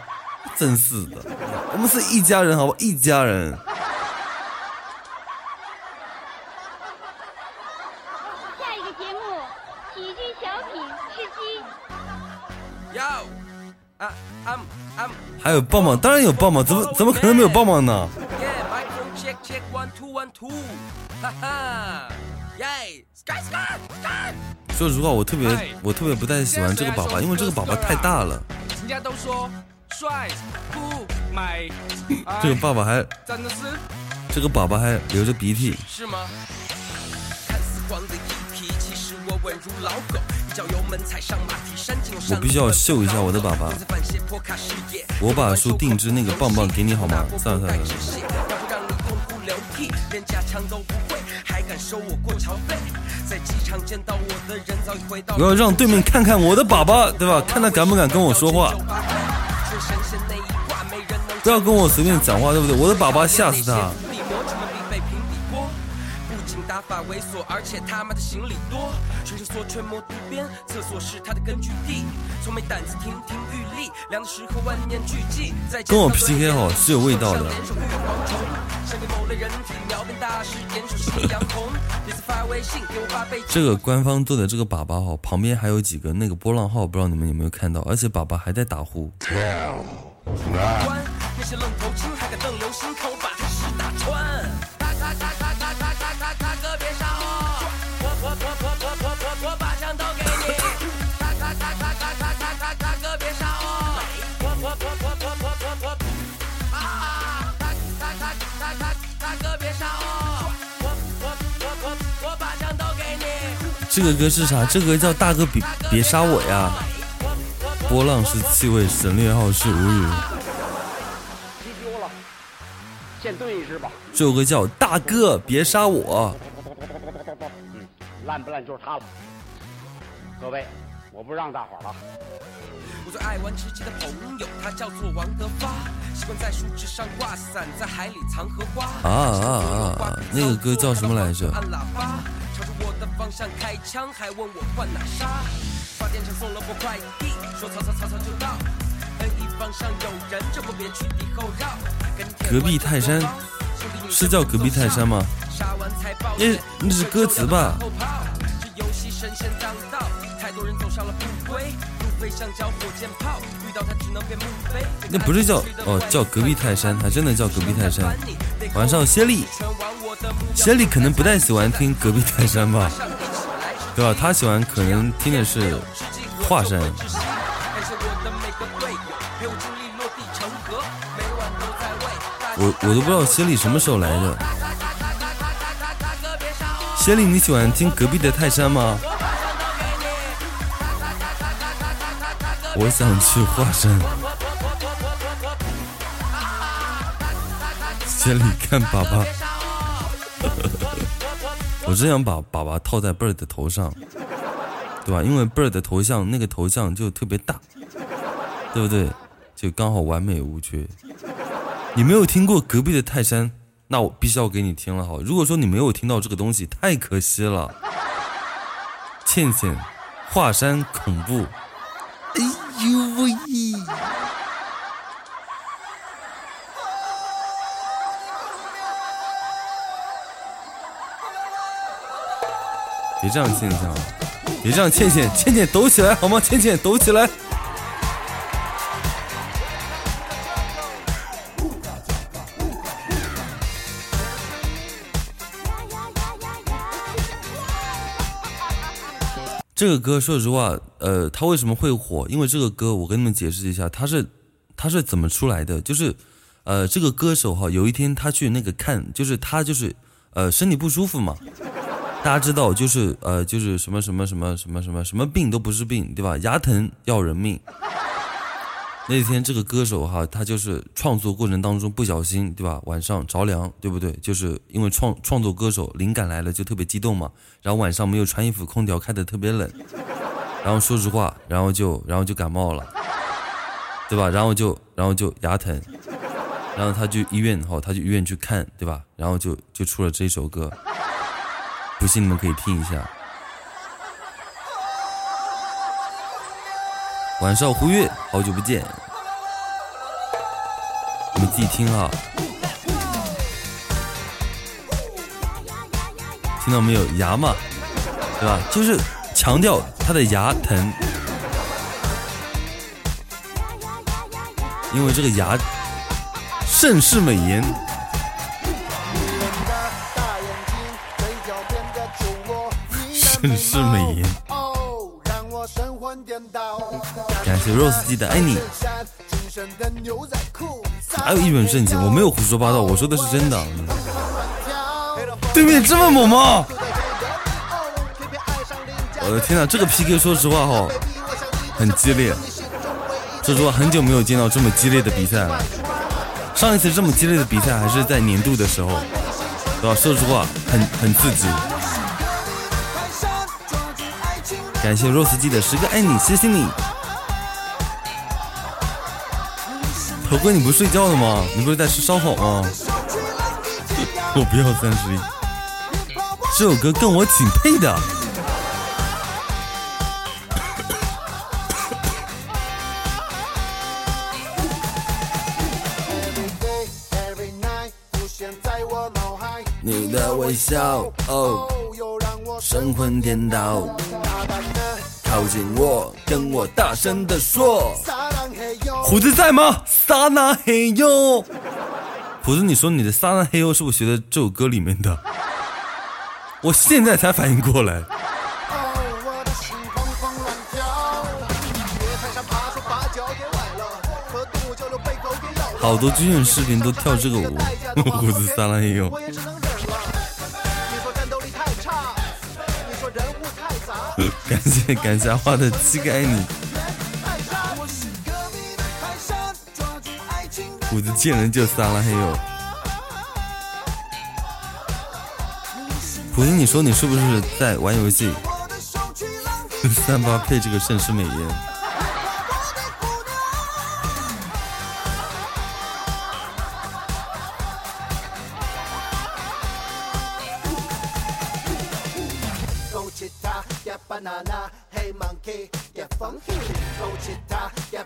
真是的，我们是一家人，好吧？一家人。下一个节目，喜剧小品吃鸡。啊，I'm I'm 还有棒棒，当然有棒棒，怎么怎么可能没有棒棒呢？yeah microphone check check one two one two，哈哈，yeah sky sky sky。说实话，我特别我特别不太喜欢这个宝宝，因为这个宝宝太大了。人家都说帅酷美，这个爸爸还真的是这个粑粑还流着鼻涕，是吗？看似黄的一匹，其实我稳如老狗，一脚油门踩上马蹄，山进我必须要秀一下我的粑粑。我把书定制那个棒棒给你好吗？算了算了算了，让你痛哭流涕，连加强都不会，还敢收我过桥费？在机场见到我的人早已回到。我要让对面看看我的爸爸，对吧？看他敢不敢跟我说话，不要跟我随便讲话对不对？我的粑粑吓死他。打法猥琐，而且他妈的行李多。全身缩圈摸渡边，厕所是他的根据地。从没胆子亭亭玉立，凉的时候万念俱寂。在跟我 PK 哦是有味道的。这个官方做的这个粑粑哈，旁边还有几个那个波浪号，不知道你们有没有看到？而且粑粑还在打呼。关那些愣头青还敢瞪流星，看这个歌是啥？这个叫大哥别别杀我呀！波浪是气味，省略号是无语。踢丢了，先炖一只吧。这首歌叫大哥别杀我。嗯，烂不烂就是他了。各位，我不让大伙了。我最爱玩吃鸡的朋友，他叫做王德发，习惯在树枝上挂伞，在海里藏荷花。啊啊啊啊那个歌叫什么来着按喇叭，朝着我的方向开枪，还问我换哪杀。发电厂送了波快递，说曹操曹操就到。N 一方向有人，这波别去敌后绕。隔壁泰山是叫隔壁泰山吗？杀完才报那那是歌词吧这游戏神仙当道，太多人走上了不归，路飞像交火箭炮，遇到他只能变墓碑。那不是叫哦叫隔壁泰山，还真的叫隔壁泰山。晚上歇力，歇力可能不太喜欢听隔壁泰山吧，对吧？他喜欢可能听的是华山。我我都不知道歇力什么时候来的。歇力，你喜欢听隔壁的泰山吗？我想去华山。歇力看粑粑，我真想把粑粑套在贝儿的头上，对吧？因为贝儿的头像那个头像就特别大，对不对？就刚好完美无缺。你没有听过隔壁的泰山，那我必须要给你听了哈。如果说你没有听到这个东西，太可惜了。倩倩，华山恐怖，哎呦喂！别这样，倩倩啊！别这样，倩倩，倩倩抖起来好吗？倩倩抖起来！这个歌说实话，呃，它为什么会火？因为这个歌，我跟你们解释一下，它是它是怎么出来的？就是，呃，这个歌手哈，有一天他去那个看，就是他就是呃身体不舒服嘛，大家知道，就是呃就是什么什么什么什么什么什么病都不是病，对吧？牙疼要人命。<laughs> 那天这个歌手哈，他就是创作过程当中不小心，对吧？晚上着凉，对不对？就是因为创创作歌手灵感来了就特别激动嘛，然后晚上没有穿衣服，空调开的特别冷，然后说实话，然后就然后就感冒了，对吧？然后就然后就牙疼，然后他去医院哈，他去医院去看，对吧？然后就就出了这首歌，不信你们可以听一下。晚上胡月，好久不见，你们自己听啊，听到没有？牙嘛，对吧？就是强调他的牙疼，因为这个牙盛世美颜。盛世美颜。感谢 Rose 记的爱你。还有一本圣经，我没有胡说八道，我说的是真的。对面这么猛吗？我的天哪，这个 PK 说实话哈，很激烈。说实话，很久没有见到这么激烈的比赛了。上一次这么激烈的比赛还是在年度的时候，对吧？说实话，很很刺激。感谢 Rose 记的十个爱你，谢谢你。头哥，你不睡觉了吗？你不是在吃烧烤吗？我不要三十一，这首歌跟我挺配的。你的微笑，哦，神魂颠倒。靠近我，跟我大声的说。胡子在吗？撒那嘿哟，胡子，你说你的撒那嘿哟是不是学的这首歌里面的？我现在才反应过来。好多军训视频都跳这个舞，<laughs> 胡子撒那嘿哟。谢感谢花的七个爱你，虎子见人就撒了嘿呦，虎子你说你是不是在玩游戏？三八配这个盛世美颜。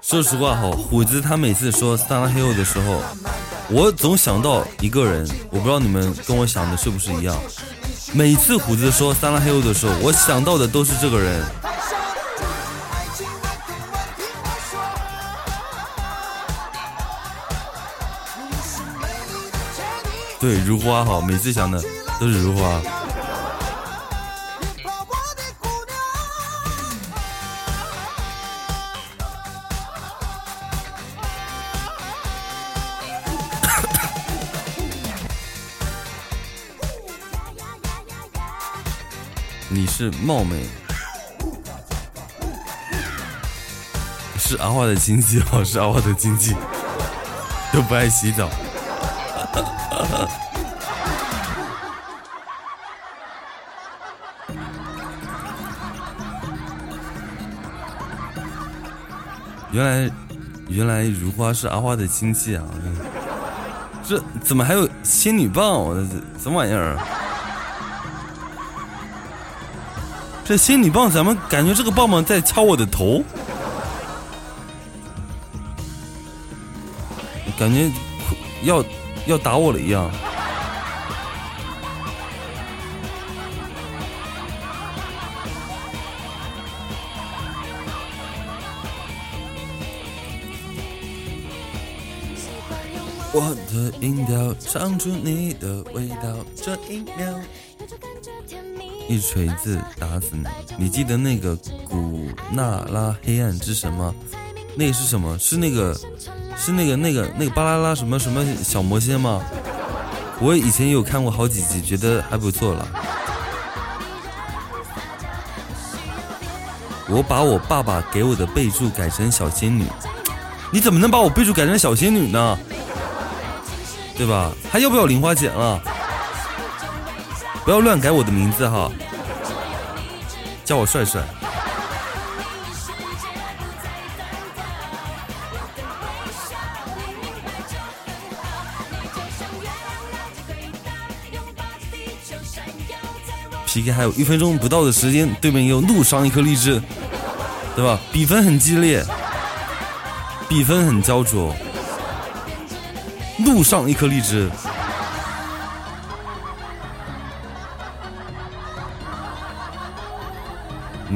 说实话哈，虎子他每次说《三 a Hill》的时候，我总想到一个人，我不知道你们跟我想的是不是一样。每次虎子说《三 a Hill》的时候，我想到的都是这个人。对，如花哈，每次想的都是如花。是貌美，是阿花的亲戚哦，是阿花的亲戚，都不爱洗澡。<laughs> 原来，原来如花是阿花的亲戚啊！这怎么还有仙女棒？这什么玩意儿？这心理棒怎么感觉这个棒棒在敲我的头？感觉要要打我了一样。我的音调唱出你的味道，这一秒。一锤子打死你！你记得那个古纳拉黑暗之神吗？那个是什么？是那个，是那个那个那个巴啦啦什么什么小魔仙吗？我以前有看过好几集，觉得还不错了。我把我爸爸给我的备注改成小仙女，你怎么能把我备注改成小仙女呢？对吧？还要不要零花钱了？不要乱改我的名字哈，叫我帅帅。PK 还有一分钟不到的时间，对面又怒上一颗荔枝，对吧？比分很激烈，比分很焦灼，怒上一颗荔枝。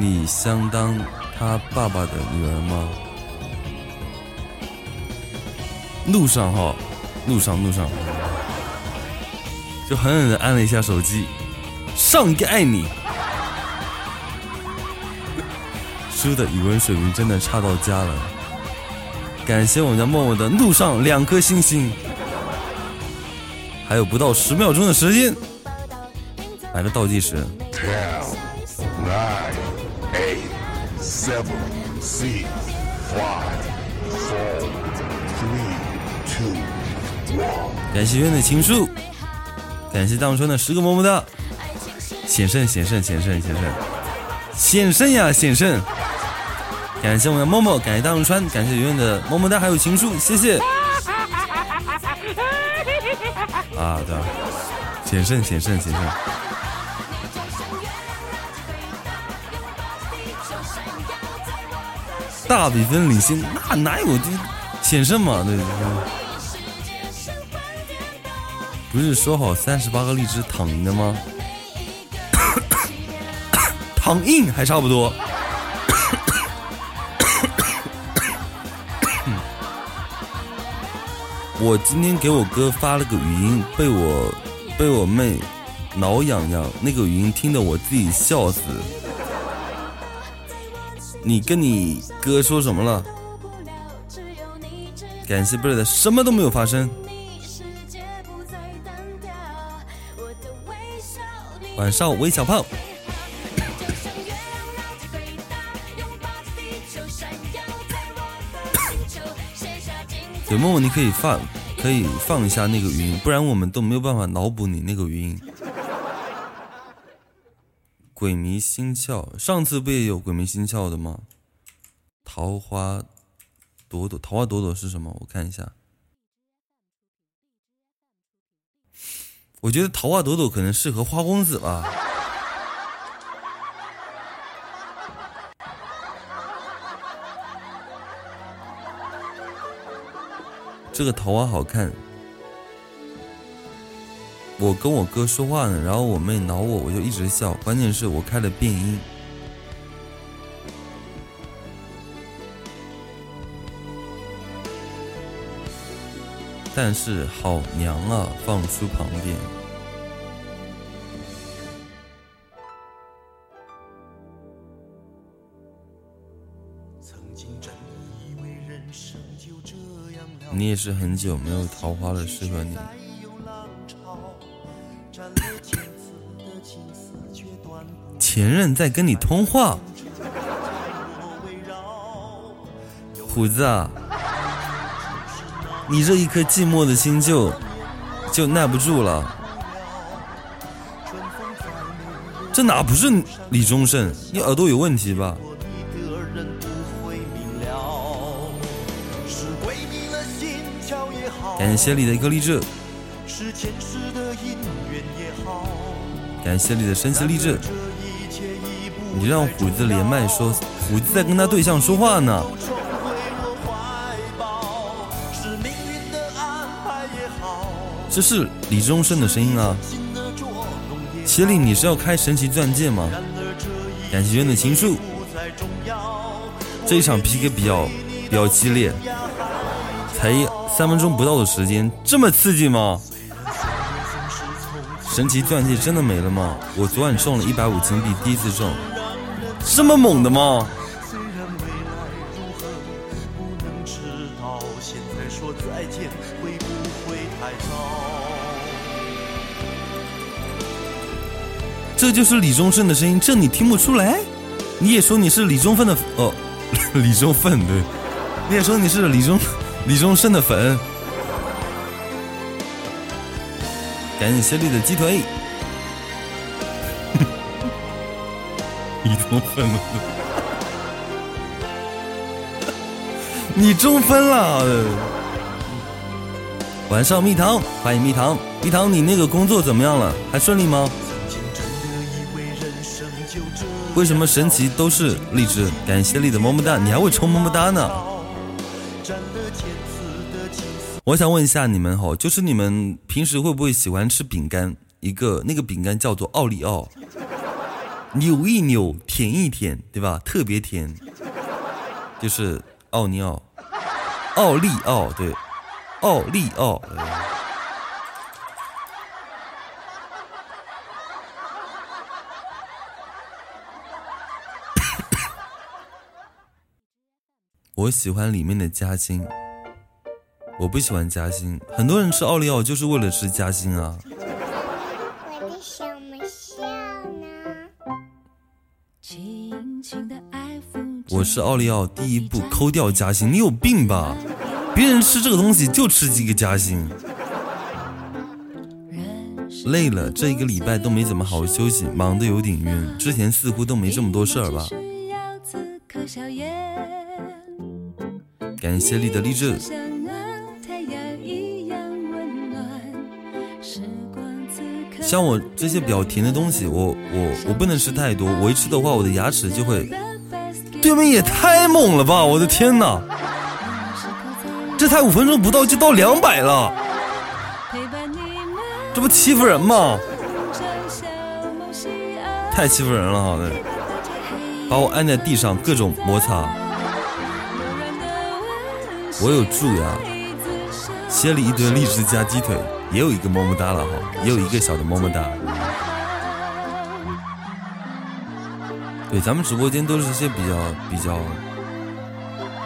你相当他爸爸的女儿吗？路上哈，路上路上，就狠狠的按了一下手机，上一个爱你。输的语文水平真的差到家了，感谢我们家默默的路上两颗星星，还有不到十秒钟的时间，来个倒计时。Seven, six, five, four, three, two, one. 感谢渊的情书，感谢大王川的十个么么哒，险胜险胜险胜险胜险胜呀险胜！感谢我们的默默，感谢大龙川，感谢圆圆的么么哒，还有情书，谢谢。啊，对，险胜险胜险胜！大比分领先，那哪有这险胜嘛？对对对。不是说好三十八个荔枝躺赢的吗？<coughs> 躺赢还差不多。<coughs> 我今天给我哥发了个语音，被我被我妹挠痒痒，那个语音听得我自己笑死。你跟你哥说什么了？感谢贝尔的什么都没有发生。晚上微小胖，<coughs> 对默默，你可以放，可以放一下那个语音，不然我们都没有办法脑补你那个语音。鬼迷心窍，上次不也有鬼迷心窍的吗？桃花朵朵，桃花朵朵是什么？我看一下。我觉得桃花朵朵可能适合花公子吧。这个桃花好看。我跟我哥说话呢，然后我妹挠我，我就一直笑。关键是我开了变音。但是好娘啊，放书旁边。你也是很久没有桃花了，适合你。前任在跟你通话，虎子啊，你这一颗寂寞的心就就耐不住了。这哪不是李宗盛？你耳朵有问题吧？感谢你的一颗励志，感谢你的神奇励志。你让虎子连麦说，虎子在跟他对象说话呢。这是李宗盛的声音啊！麒麟，你是要开神奇钻戒吗？感谢渊的情书。这一场 PK 比较比较激烈，才三分钟不到的时间，这么刺激吗？神奇钻戒真的没了吗？我昨晚中了一百五金币，第一次中，这么猛的吗？这就是李宗盛的声音，这你听不出来？你也说你是李宗盛的哦，<laughs> 李宗盛对，你也说你是李宗李宗盛的粉。感谢谢丽的鸡腿，你中分了，<laughs> 你中分了。晚上蜜糖，欢迎蜜糖，蜜糖，你那个工作怎么样了？还顺利吗？为什么神奇都是荔枝？感谢你的么么哒，你还会抽么么哒呢？我想问一下你们哈，就是你们平时会不会喜欢吃饼干？一个那个饼干叫做奥利奥，扭一扭，舔一舔，对吧？特别甜，就是奥尼奥，奥利奥，对，奥利奥。<coughs> 我喜欢里面的夹心，我不喜欢夹心。很多人吃奥利奥就是为了吃夹心啊。我是奥利奥第一步抠掉夹心，你有病吧？别人吃这个东西就吃几个夹心。累了，这一个礼拜都没怎么好好休息，忙得有点晕。之前似乎都没这么多事儿吧？感谢你的励志。像我这些比较甜的东西，我我我不能吃太多，我一吃的话，我的牙齿就会。对面也太猛了吧！我的天哪，这才五分钟不到就到两百了，这不欺负人吗？太欺负人了，好的，把我按在地上各种摩擦。我有蛀牙，切了一堆荔枝加鸡腿，也有一个么么哒了哈，也有一个小的么么哒。对，咱们直播间都是一些比较比较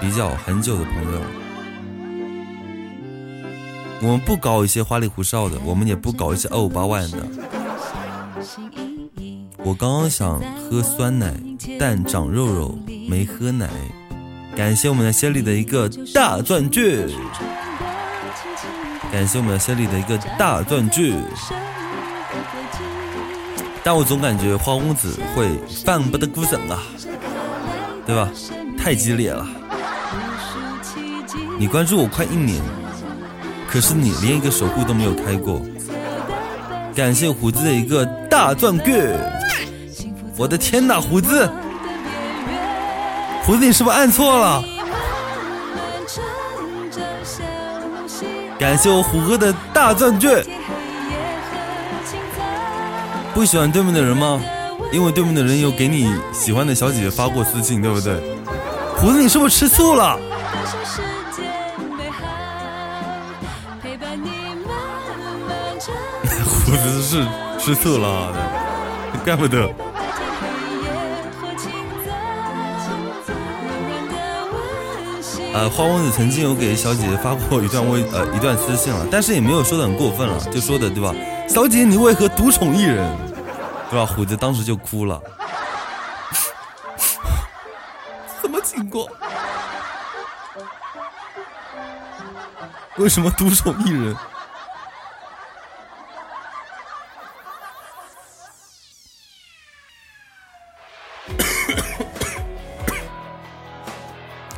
比较很久的朋友，我们不搞一些花里胡哨的，我们也不搞一些二五八万的。我刚刚想喝酸奶，但长肉肉没喝奶。感谢我们的谢丽的一个大钻戒，感谢我们小李的一个大钻戒。但我总感觉花公子会犯不得孤审啊，对吧？太激烈了。你关注我快一年，可是你连一个守护都没有开过。感谢胡子的一个大钻戒，我的天哪，胡子，胡子你是不是按错了？感谢我虎哥的大钻戒。不喜欢对面的人吗？因为对面的人有给你喜欢的小姐姐发过私信，对不对？胡子，你是不是吃醋了？<laughs> 胡子是吃醋了，怪不得。呃，花公子曾经有给小姐姐发过一段微呃一段私信了，但是也没有说的很过分了，就说的对吧？小姐姐，你为何独宠一人？对吧？虎子当时就哭了，<laughs> 什么情况？为什么独宠一人？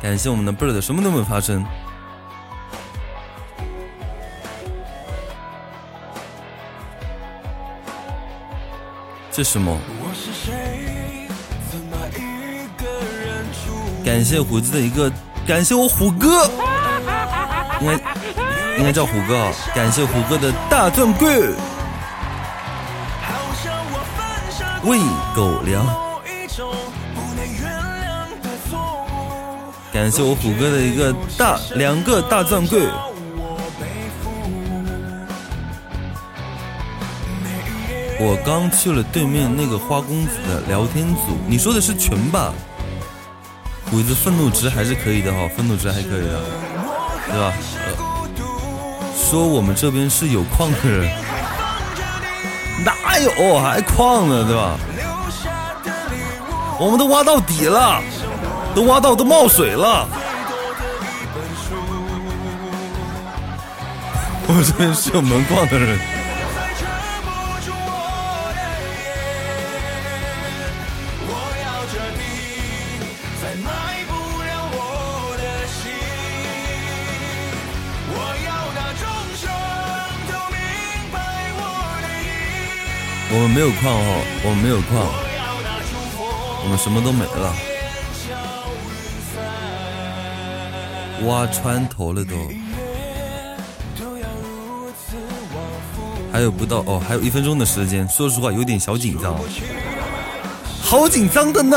感谢我们的 bird，什么都没发生。这什么？感谢胡子的一个，感谢我虎哥，应该应该叫虎哥啊！感谢虎哥的大钻戒，喂狗粮。感谢我虎哥的一个大两个大钻柜。我刚去了对面那个花公子的聊天组，你说的是群吧？鬼子愤怒值还是可以的哈，愤怒值还可以的，对吧？呃，说我们这边是有矿的人，哪有还矿呢，对吧？我们都挖到底了，都挖到都冒水了。我这边是有门矿的人。我们没有矿哈，我们没有矿。我们什么都没了。挖穿头了都，还有不到哦，还有一分钟的时间。说实话，有点小紧张，好紧张的呢。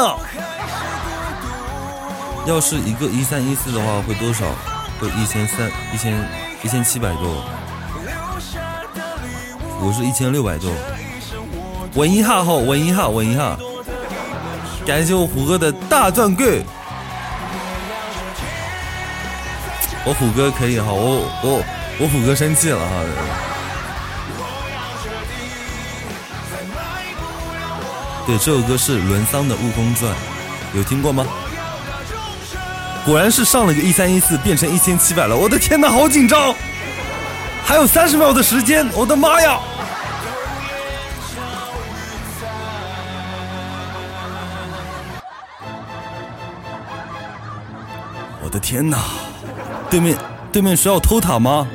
要是一个一三一四的话，会多少？会一千三、一千一千七百多。我是一千六百多。稳一下哈，稳一下，稳一下。感谢我虎哥的大钻柜。我虎哥可以哈，我我我虎哥生气了哈。对，这首歌是伦桑的《悟空传》，有听过吗？果然是上了个一三一四，变成一千七百了。我的天哪，好紧张！还有三十秒的时间，我的妈呀！我的天哪！对面对面需要偷塔吗？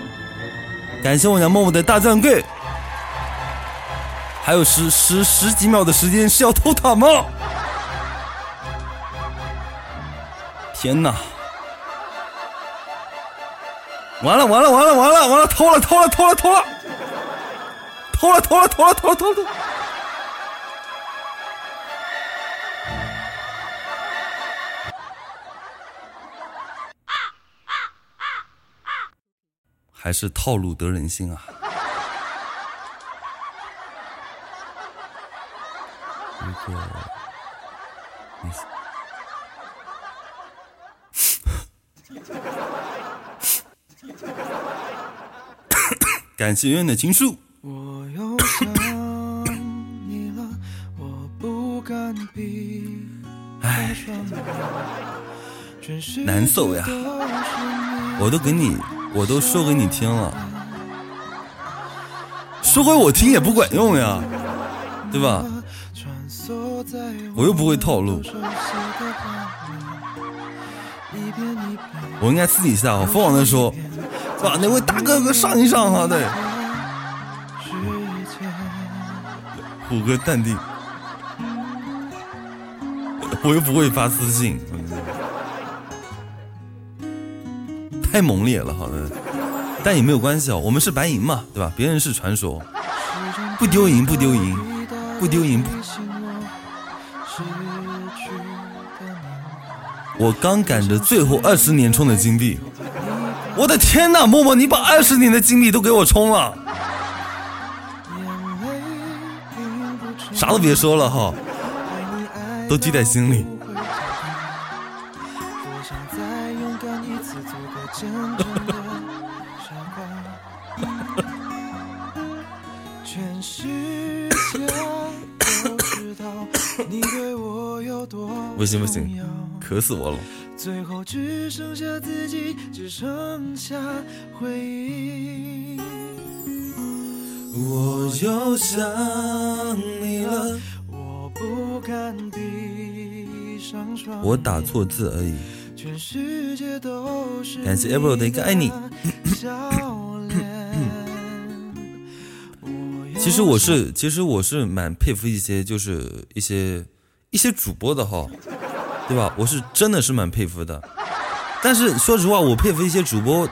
感谢我娘默默的大钻柜。还有十十十几秒的时间是要偷塔吗？天哪！完了完了完了完了完了！偷了偷了偷了偷了！偷了偷了偷了偷了偷了！还是套路得人心啊！如果你。<coughs> 感谢圆圆的情书。我又想你了，我不敢闭唉，难受呀！我都给你，我都说给你听了，说给我听也不管用呀，对吧？我又不会套路，我应该私底下疯狂的说。把那位大哥哥上一上哈，对。虎哥淡定，我又不会发私信，太猛烈了，好的，但也没有关系哦，我们是白银嘛，对吧？别人是传说，不丢银，不丢银，不丢银。我刚赶着最后二十年充的金币。我的天哪，默默，你把二十年的金币都给我充了，啥都别说了哈，都记在心里。行不行，渴死我了。最后只剩下自己，只剩下回忆。我又想你了，我不敢闭上双我打错字而已。全世界都是感谢 April 的一个爱你。其实我是，其实我是蛮佩服一些，就是一些一些主播的哈。对吧？我是真的是蛮佩服的，但是说实话，我佩服一些主播，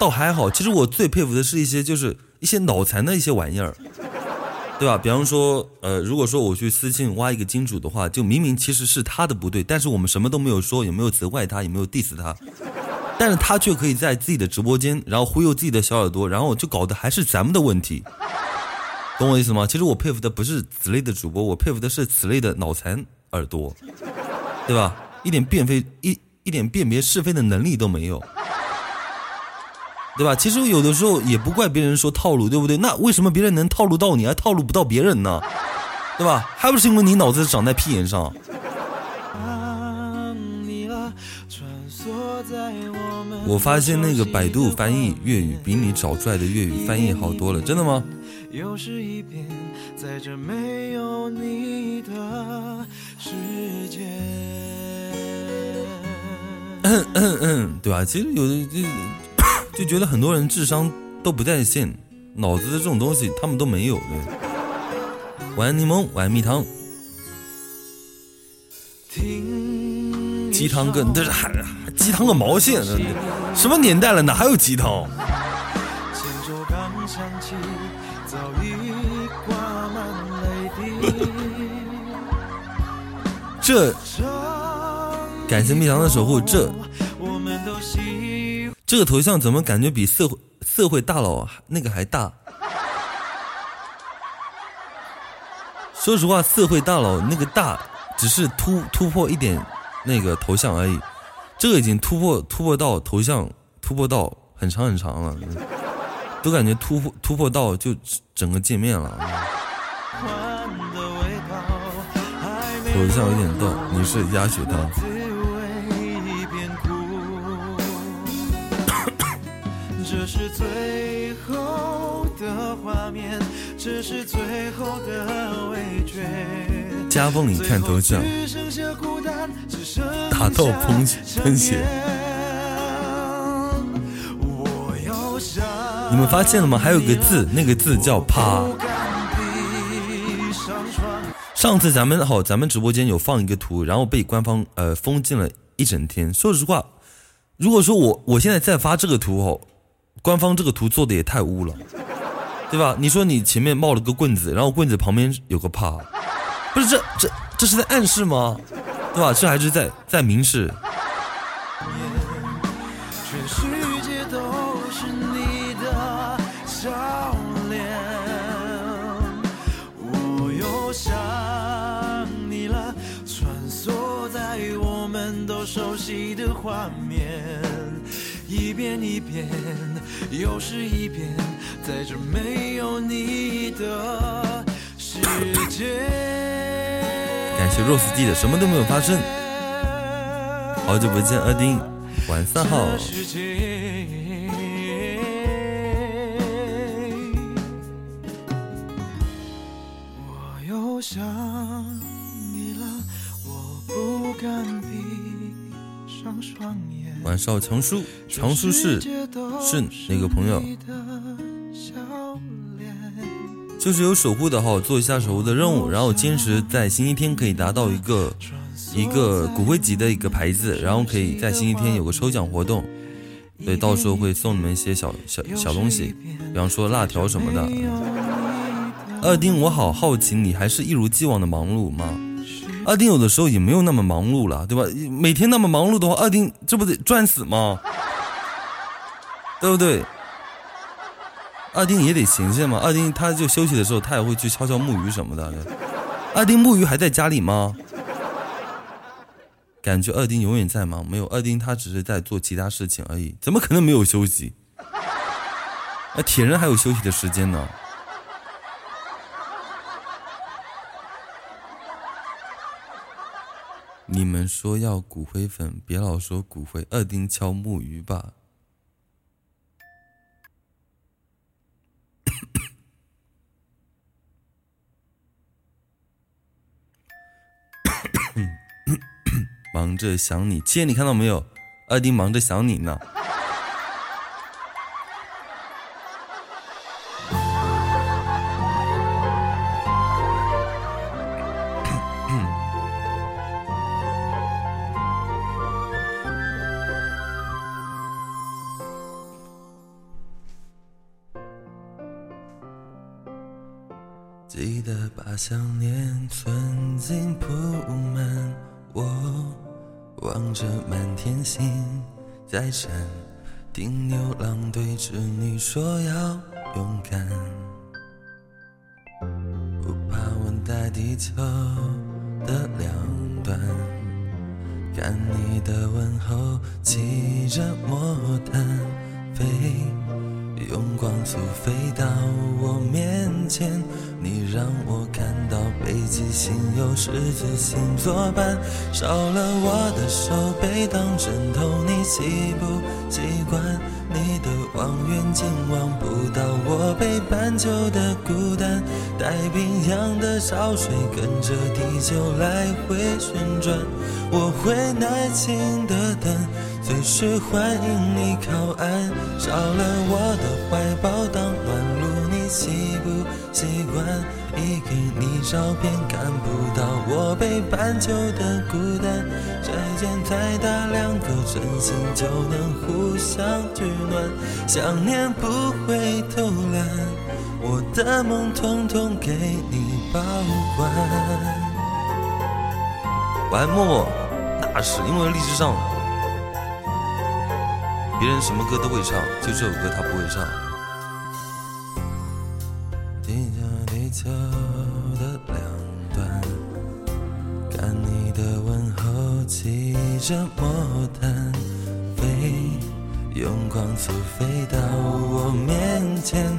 倒还好。其实我最佩服的是一些就是一些脑残的一些玩意儿，对吧？比方说，呃，如果说我去私信挖一个金主的话，就明明其实是他的不对，但是我们什么都没有说，也没有责怪他，也没有 diss 他，但是他却可以在自己的直播间，然后忽悠自己的小耳朵，然后就搞得还是咱们的问题，懂我意思吗？其实我佩服的不是此类的主播，我佩服的是此类的脑残耳朵。对吧？一点辨非一一点辨别是非的能力都没有，对吧？其实有的时候也不怪别人说套路，对不对？那为什么别人能套路到你，还套路不到别人呢？对吧？还不是因为你脑子长在屁眼上。我发现那个百度翻译粤语比你找出来的粤语翻译好多了，真的吗？又是一遍在这没有你的世界。嗯嗯嗯，对吧？其实有的就就觉得很多人智商都不在线，脑子的这种东西他们都没有。晚安柠檬，晚安蜜糖。鸡汤跟这是还鸡汤个毛线？什么年代了，哪还有鸡汤？<laughs> 这感谢蜜糖的守护，这这个头像怎么感觉比社会社会大佬那个还大？说实话，社会大佬那个大只是突突破一点那个头像而已，这个已经突破突破到头像突破到很长很长了，都感觉突破突破到就整个界面了。头像有点逗，你是鸭血汤。这是最后的画面，这是最后的味觉。夹缝里看头像，打到喷喷血。你们发现了吗？还有个字，那个字叫趴。上次咱们好，咱们直播间有放一个图，然后被官方呃封禁了一整天。说实话，如果说我我现在再发这个图哦。官方这个图做的也太污了，对吧？你说你前面冒了个棍子，然后棍子旁边有个帕，不是这这这是在暗示吗？对吧？这还是在在明示。画面一遍一遍，又是一遍，在这没有你的世界。感谢 Rose 弟的什么都没有发生。好久不见，阿丁，晚上好。晚上强叔，强叔是是哪个朋友？就是有守护的号，做一下守护的任务，然后坚持在星期天可以达到一个一个骨灰级的一个牌子，然后可以在星期天有个抽奖活动，对，到时候会送你们一些小小小东西，比方说辣条什么的。二丁，我好好奇，你还是一如既往的忙碌吗？二丁有的时候也没有那么忙碌了，对吧？每天那么忙碌的话，二丁这不得赚死吗？对不对？二丁也得闲闲嘛。二丁他就休息的时候，他也会去敲敲木鱼什么的。二丁木鱼还在家里吗？感觉二丁永远在忙，没有二丁他只是在做其他事情而已，怎么可能没有休息？那铁人还有休息的时间呢。你们说要骨灰粉，别老说骨灰。二丁敲木鱼吧。<coughs> <coughs> 忙着想你，亲，你看到没有？二丁忙着想你呢。把想念存进铺满，我望着满天星在闪，听牛郎对织女说要勇敢，不怕问在地球的两端，看你的问候骑着魔毯飞。用光速飞到我面前，你让我看到北极星有十字星作伴，少了我的手背当枕头，你习不习惯？你的望远镜望不到我北半球的孤单，太平洋的潮水跟着地球来回旋转，我会耐心的等。随时欢迎你靠岸，少了我的怀抱当暖炉，你习不习惯，一给你照片看不到我北半球的孤单。再见再打两个真心就能互相取暖，想念不会偷懒，我的梦统统给你保管。我还默默那是，因为励志上别人什么歌都会唱，就这首歌他不会唱。地球地球的两端，看你的问候骑着魔毯飞，用光速飞到我面前。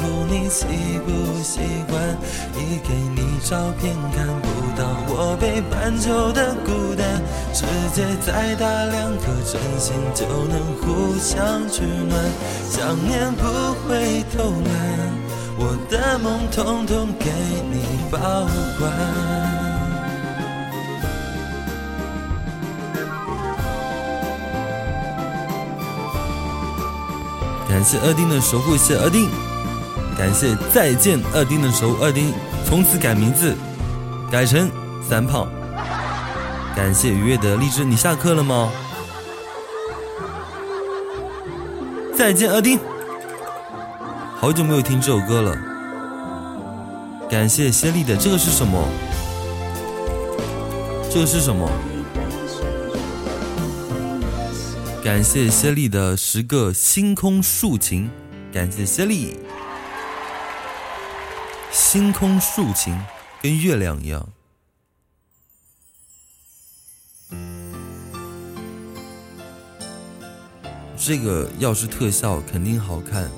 你习不习惯？一给你照片看不到我北半球的孤单，世界再大两颗真心就能互相取暖，想念不会偷懒，我的梦统统给你保管。感谢二丁的守护，谢二丁。感谢再见二丁的守护，二丁从此改名字，改成三胖。感谢愉悦的荔枝，你下课了吗？再见二丁，好久没有听这首歌了。感谢谢丽的，这个是什么？这个是什么？感谢谢丽的十个星空竖琴，感谢谢丽。星空竖琴跟月亮一样，这个要是特效肯定好看。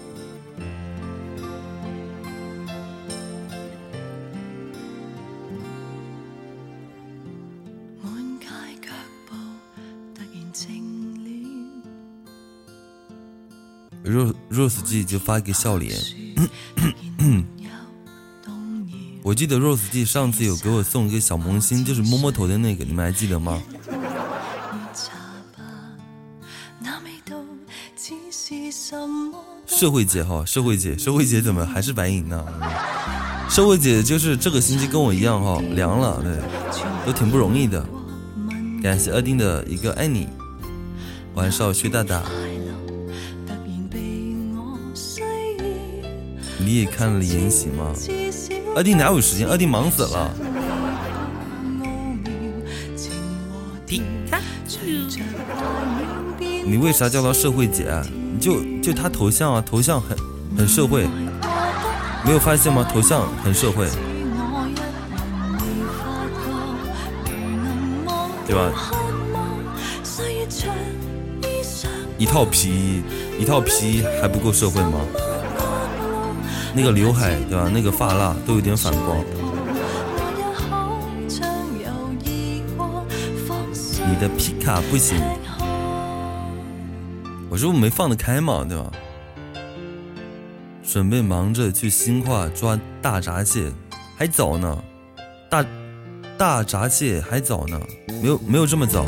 ，Rose Rose 就发一个笑脸。<laughs> 我记得 Rose G 上次有给我送一个小萌新，就是摸摸头的那个，你们还记得吗？社会姐哈，社会姐，社会姐怎么还是白银呢？社会姐就是这个星期跟我一样哈，凉了，对，都挺不容易的。感谢二丁的一个爱你，晚上薛大大，你也看了延禧吗？二弟哪有时间？二弟忙死了。你为啥叫她社会姐？你就就她头像啊头像很很社会。没有发现吗？头像很社会对吧？一套皮衣一套皮衣还不够社会吗？那个刘海对吧？那个发蜡都有点反光。你的皮卡不行，我这不没放得开嘛，对吧？准备忙着去新化抓大闸蟹，还早呢。大大闸蟹还早呢，没有没有这么早。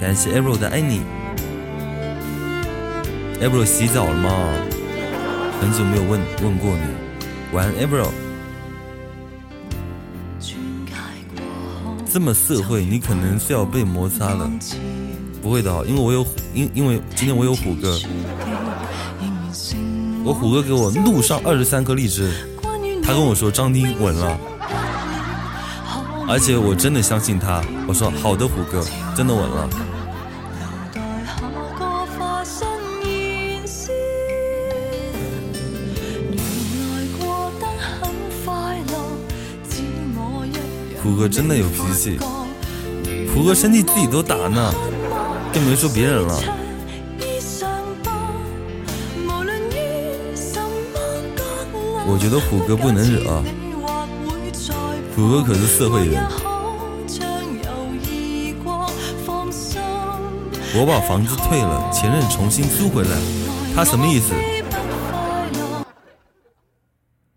感謝 Arrow 的爱你，Arrow 洗澡了吗？很久没有问问过你。晚安，Arrow。轉界過後這麼社会，你可能是要被摩擦了。不会的，因为我有，因因为今天我有虎哥，我虎哥给我怒上二十三颗荔枝，他跟我说张丁稳了，而且我真的相信他，我说好的虎哥，真的稳了。虎哥真的有脾气，虎哥生氣自己都打呢，更别说别人了。我觉得虎哥不能惹，虎哥可是社会人。我把房子退了，前任重新租回来，他什么意思？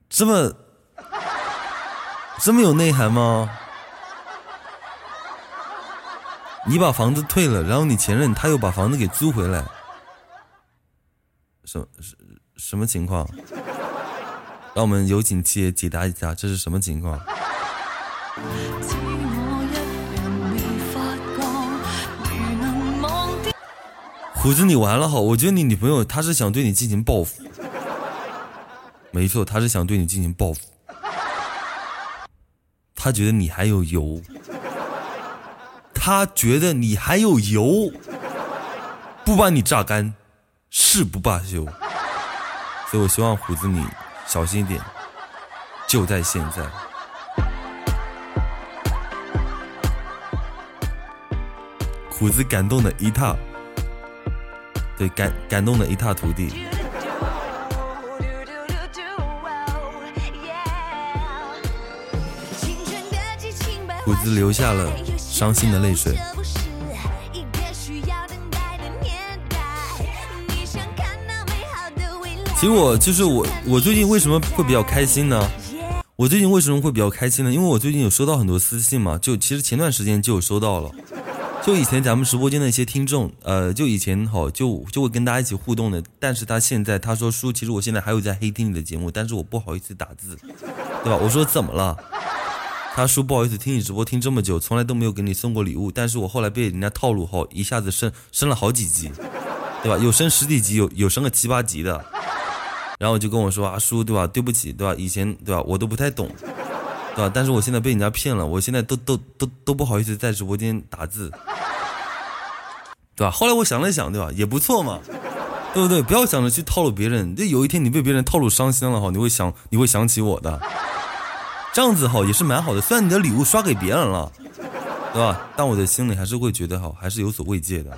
这么这么有内涵吗？你把房子退了，然后你前任他又把房子给租回来，什什什么情况？让我们有请七爷解答一下，这是什么情况？虎子，你完了哈！我觉得你女朋友她是想对你进行报复，没错，她是想对你进行报复，她觉得你还有油。他觉得你还有油，不把你榨干，誓不罢休。所以我希望虎子你小心一点，就在现在。虎子感动的一塌，对感感动的一塌涂地。虎子留下了。伤心的泪水。其实我就是我，我最近为什么会比较开心呢？我最近为什么会比较开心呢？因为我最近有收到很多私信嘛，就其实前段时间就有收到了，就以前咱们直播间的一些听众，呃，就以前好就就会跟大家一起互动的，但是他现在他说叔，其实我现在还有在黑听你的节目，但是我不好意思打字，对吧？我说怎么了？他说不好意思，听你直播听这么久，从来都没有给你送过礼物。但是我后来被人家套路后，一下子升升了好几级，对吧？有升十几级，有有升个七八级的。然后就跟我说阿叔，对吧？对不起，对吧？以前对吧？我都不太懂，对吧？但是我现在被人家骗了，我现在都都都都不好意思在直播间打字，对吧？后来我想了想，对吧？也不错嘛，对不对？不要想着去套路别人，这有一天你被别人套路伤心了哈，你会想你会想起我的。这样子哈也是蛮好的，虽然你的礼物刷给别人了，对吧？但我的心里还是会觉得哈，还是有所慰藉的。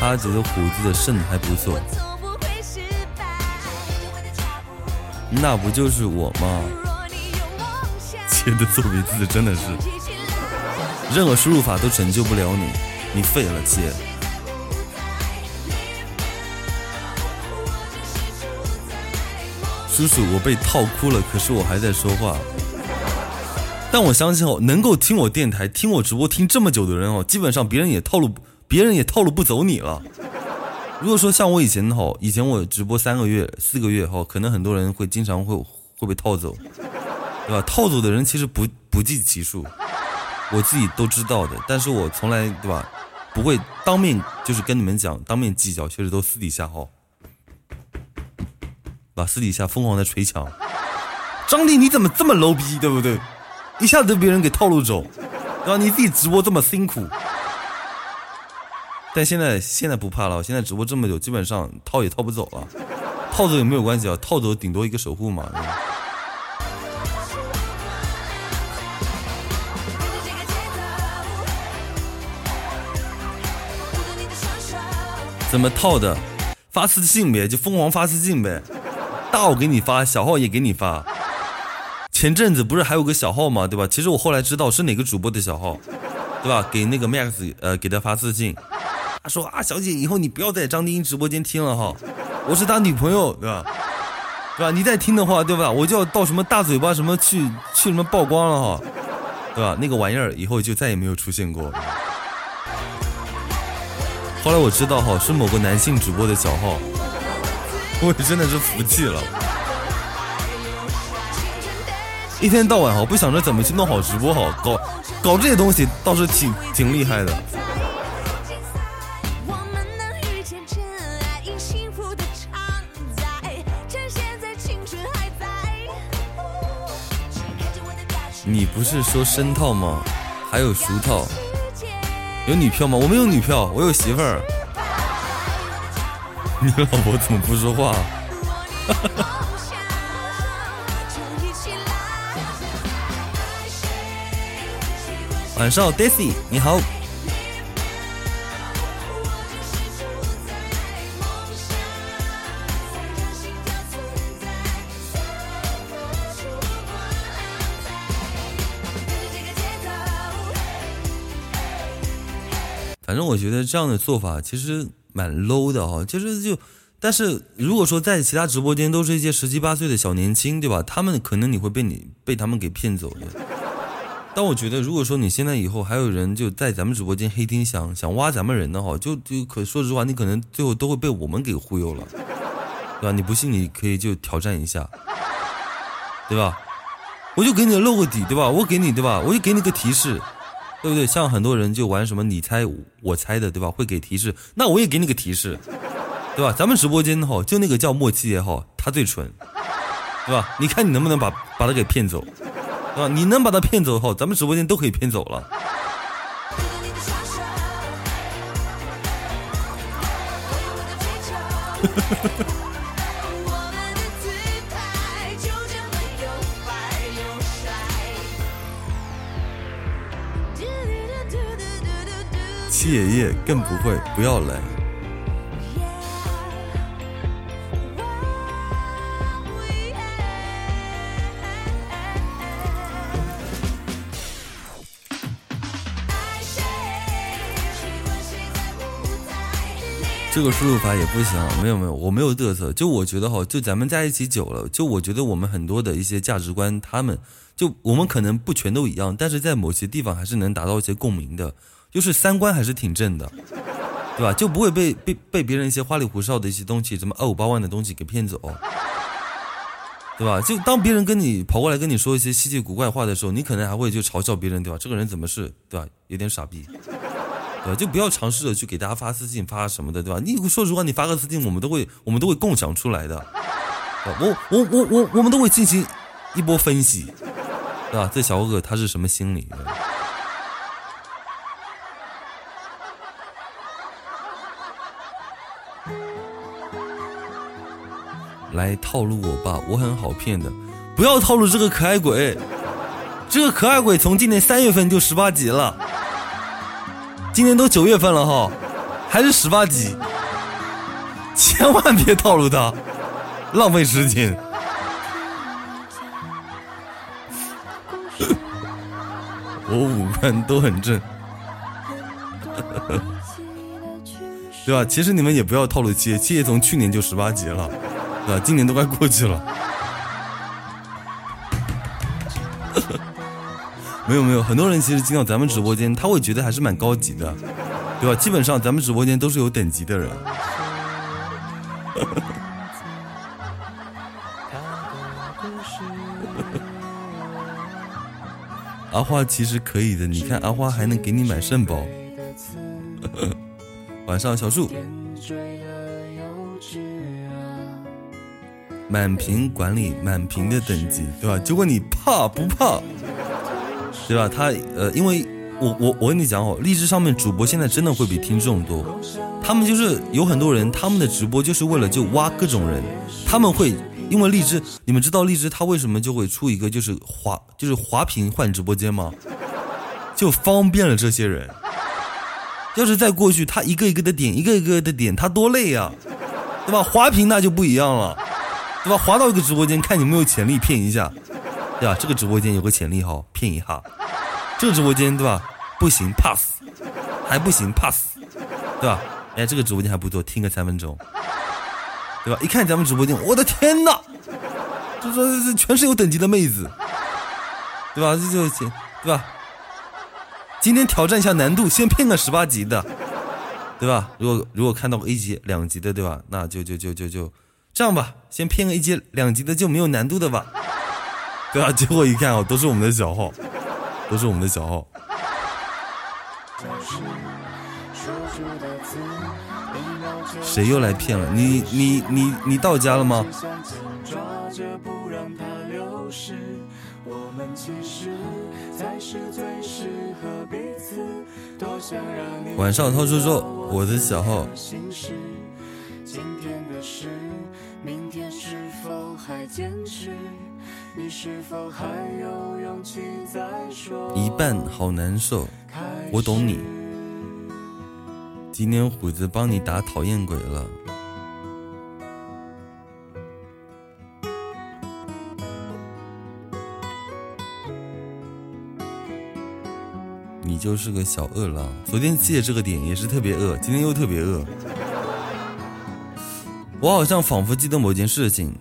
他觉得虎子的肾还不错，那不就是我吗？切的错别字真的是，任何输入法都拯救不了你，你废了切。叔叔，我被套哭了，可是我还在说话。但我相信哦，能够听我电台、听我直播听这么久的人哦，基本上别人也套路，别人也套路不走你了。如果说像我以前哈，以前我直播三个月、四个月哈，可能很多人会经常会会被套走，对吧？套走的人其实不不计其数，我自己都知道的。但是我从来对吧，不会当面就是跟你们讲，当面计较，其实都私底下哈。把私底下疯狂的捶墙，张丽你怎么这么 low 逼，对不对？一下子被别人给套路走，对吧？你自己直播这么辛苦，但现在现在不怕了，现在直播这么久，基本上套也套不走了，套走也没有关系啊，套走顶多一个守护嘛。怎么套的？发私信呗，就疯狂发私信呗。大号给你发，小号也给你发。前阵子不是还有个小号吗？对吧？其实我后来知道是哪个主播的小号，对吧？给那个 Max，呃，给他发私信，他说啊，小姐，以后你不要在张丁直播间听了哈，我是他女朋友，对吧？对吧？你再听的话，对吧？我就要到什么大嘴巴什么去去什么曝光了哈，对吧？那个玩意儿以后就再也没有出现过。后来我知道哈，是某个男性主播的小号。我真的是服气了，一天到晚哈不想着怎么去弄好直播好，搞搞这些东西倒是挺挺厉害的。你不是说深套吗？还有熟套，有女票吗？我没有女票，我有媳妇儿。你老婆怎么不说话？<laughs> 晚上，Daisy，你好。这样的做法其实蛮 low 的哈，其实就，但是如果说在其他直播间都是一些十七八岁的小年轻，对吧？他们可能你会被你被他们给骗走的。但我觉得，如果说你现在以后还有人就在咱们直播间黑听想想挖咱们人的话，就就可说实话，你可能最后都会被我们给忽悠了，对吧？你不信你可以就挑战一下，对吧？我就给你露个底，对吧？我给你，对吧？我就给你个提示，对不对？像很多人就玩什么你猜我猜的，对吧？会给提示，那我也给你个提示，对吧？咱们直播间哈，就那个叫莫七也好，他最蠢，对吧？你看你能不能把把他给骗走？对吧！你能把他骗走后，咱们直播间都可以骗走了。<laughs> 七爷爷更不会，不要来。这个输入法也不行，没有没有，我没有嘚瑟。就我觉得哈，就咱们在一起久了，就我觉得我们很多的一些价值观，他们就我们可能不全都一样，但是在某些地方还是能达到一些共鸣的，就是三观还是挺正的，对吧？就不会被被被别人一些花里胡哨的一些东西，什么二五八万的东西给骗走，对吧？就当别人跟你跑过来跟你说一些稀奇古怪话的时候，你可能还会就嘲笑别人，对吧？这个人怎么是，对吧？有点傻逼。对吧，就不要尝试着去给大家发私信发什么的，对吧？你说实话，你发个私信，我们都会，我们都会共享出来的。我我我我我们都会进行一波分析，对吧？这小哥哥他是什么心理？来套路我吧，我很好骗的，不要套路这个可爱鬼，这个可爱鬼从今年三月份就十八级了。今年都九月份了哈，还是十八级，千万别套路他，浪费时间。我五官都很正，<laughs> 对吧？其实你们也不要套路七爷，七爷从去年就十八级了，今年都快过去了。<laughs> 没有没有，很多人其实进到咱们直播间，他会觉得还是蛮高级的，对吧？基本上咱们直播间都是有等级的人。<laughs> 阿花其实可以的，你看阿花还能给你买肾宝。<laughs> 晚上小树，满屏管理，满屏的等级，对吧？就问你怕不怕？对吧？他呃，因为我我我跟你讲哦，荔枝上面主播现在真的会比听众多，他们就是有很多人，他们的直播就是为了就挖各种人，他们会因为荔枝，你们知道荔枝它为什么就会出一个就是滑就是滑屏换直播间吗？就方便了这些人。要是再过去，他一个一个的点，一个一个的点，他多累呀，对吧？滑屏那就不一样了，对吧？滑到一个直播间，看有没有潜力骗一下。对吧？这个直播间有个潜力哈，骗一下。这个直播间对吧？不行，pass，还不行，pass，对吧？哎，这个直播间还不错，听个三分钟，对吧？一看咱们直播间，我的天哪，这这这全是有等级的妹子，对吧？这就行，对吧？今天挑战一下难度，先骗个十八级的，对吧？如果如果看到个一级、两级的，对吧？那就就就就就这样吧，先骗个一级、两级的就没有难度的吧。<laughs> 对啊，结果一看哦，都是我们的小号，都是我们的小号。谁又来骗了？你你你你到家了吗？晚上涛叔说我的小号。一半好难受，我懂你。今天虎子帮你打讨厌鬼了。你你就是个小饿狼。昨天记的这个点也是特别饿，今天又特别饿。我好像仿佛记得某件事情，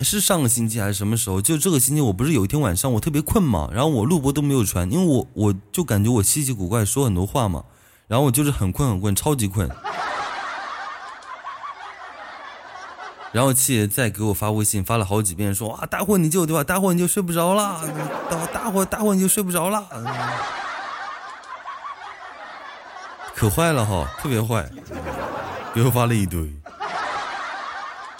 是上个星期还是什么时候？就这个星期，我不是有一天晚上我特别困嘛，然后我录播都没有传，因为我我就感觉我稀奇古怪说很多话嘛，然后我就是很困很困，超级困。然后七爷再给我发微信，发了好几遍，说啊，大伙你就对吧？大伙你就睡不着了，大大伙大伙你就睡不着了，可坏了哈，特别坏，给我发了一堆。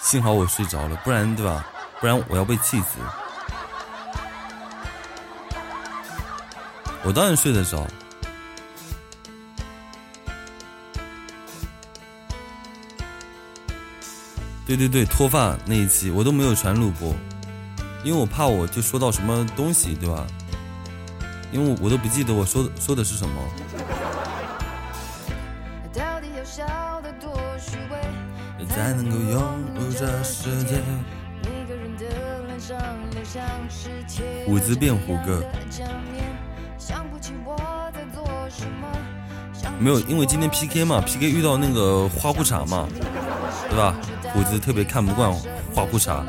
幸好我睡着了，不然对吧？不然我要被气死。我当然睡得着。对对对，脱发那一期我都没有传录播，因为我怕我就说到什么东西，对吧？因为我我都不记得我说的说的是什么。才能够拥有这世界。虎子变虎哥，没有，因为今天 PK 嘛，PK 遇到那个花裤衩嘛，对吧？虎子特别看不惯花裤衩，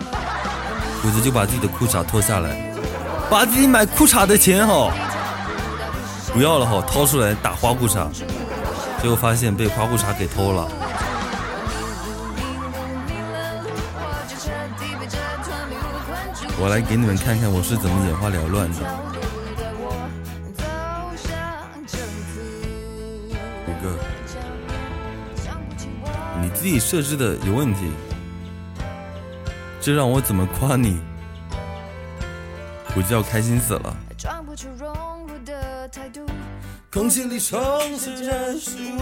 虎子就把自己的裤衩脱下来，把自己买裤衩的钱哈不要了哈，掏出来打花裤衩，结果发现被花裤衩给偷了。我来给你们看看我是怎么眼花缭乱的，五哥。你自己设置的有问题，这让我怎么夸你？我就要开心死了。空气里充斥着食物，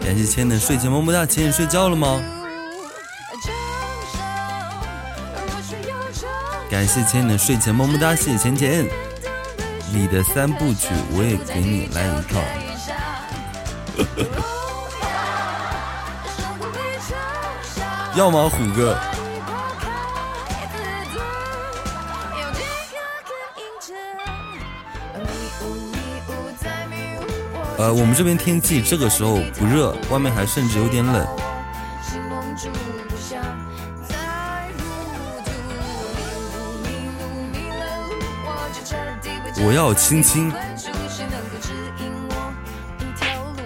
感谢千的睡前么么哒，千睡觉了吗？感谢千的睡前么么哒，谢谢钱钱。你的三部曲我也给你来一套。<laughs> 要吗，虎哥？呃，我们这边天气这个时候不热，外面还甚至有点冷。我要亲亲。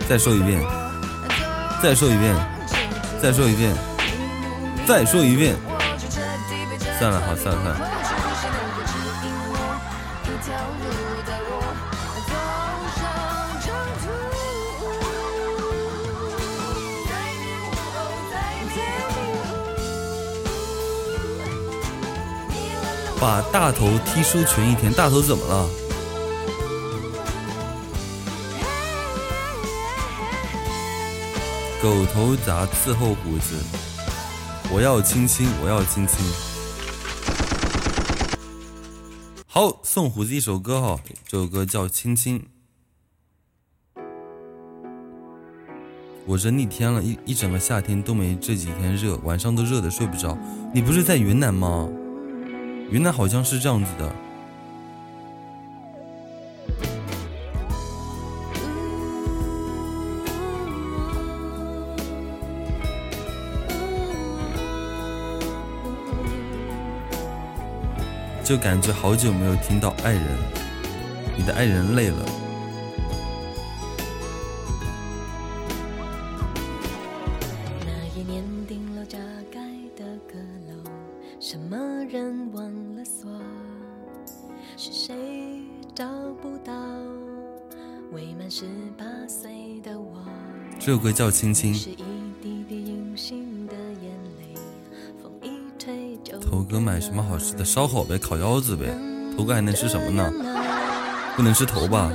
再说一遍，再说一遍，再说一遍。再说一遍，算了，好，算了，算了。把大头踢出群一天，大头怎么了？狗头铡伺候虎子。我要亲亲，我要亲亲。好，送虎子一首歌哈，这首歌叫《亲亲》。我这逆天了一一整个夏天都没这几天热，晚上都热的睡不着。你不是在云南吗？云南好像是这样子的。就感觉好久没有听到爱人，你的爱人累了。这首歌叫《亲亲》。头头哥买什么好吃的？烧烤呗，烤腰子呗。头哥还能吃什么呢？不能吃头吧？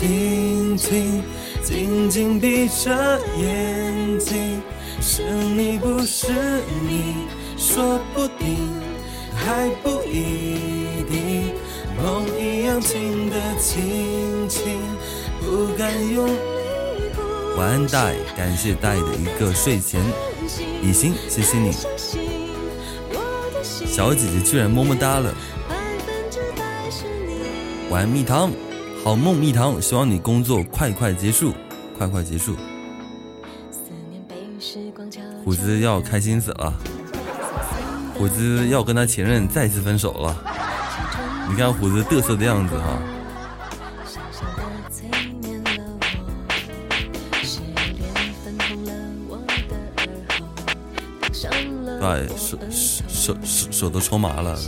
轻的亲亲，紧紧闭着眼睛，是你不是你，说不定还不一定。梦一样轻的亲亲，不敢用。晚安大爷，感谢大爷的一个睡前比心，谢谢你。小姐姐居然么么哒了。晚安蜜糖，好梦蜜糖，希望你工作快快结束，快快结束。虎子要开心死了，虎子要跟他前任再次分手了。你看虎子嘚瑟的样子哈，小小的催眠了我，失恋粉红了我的耳后，烫伤了对，我的手手手手都抽麻了。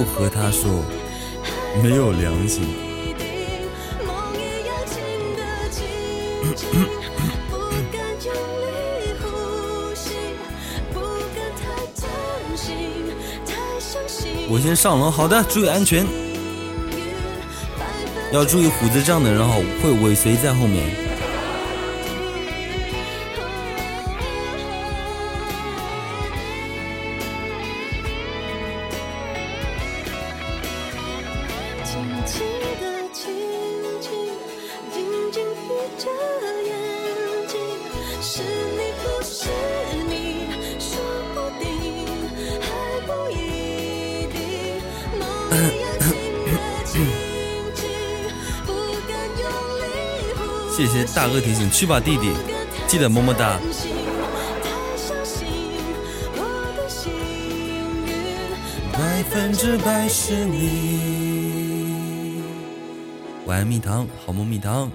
我不和他说，没有良心。<coughs> 我先上楼，好的，注意安全，要注意虎子这样的人哈，会尾随在后面。提醒，去吧弟弟，记得么么哒。太相信我的幸运。百分之百是你。晚安蜜糖，好梦蜜糖。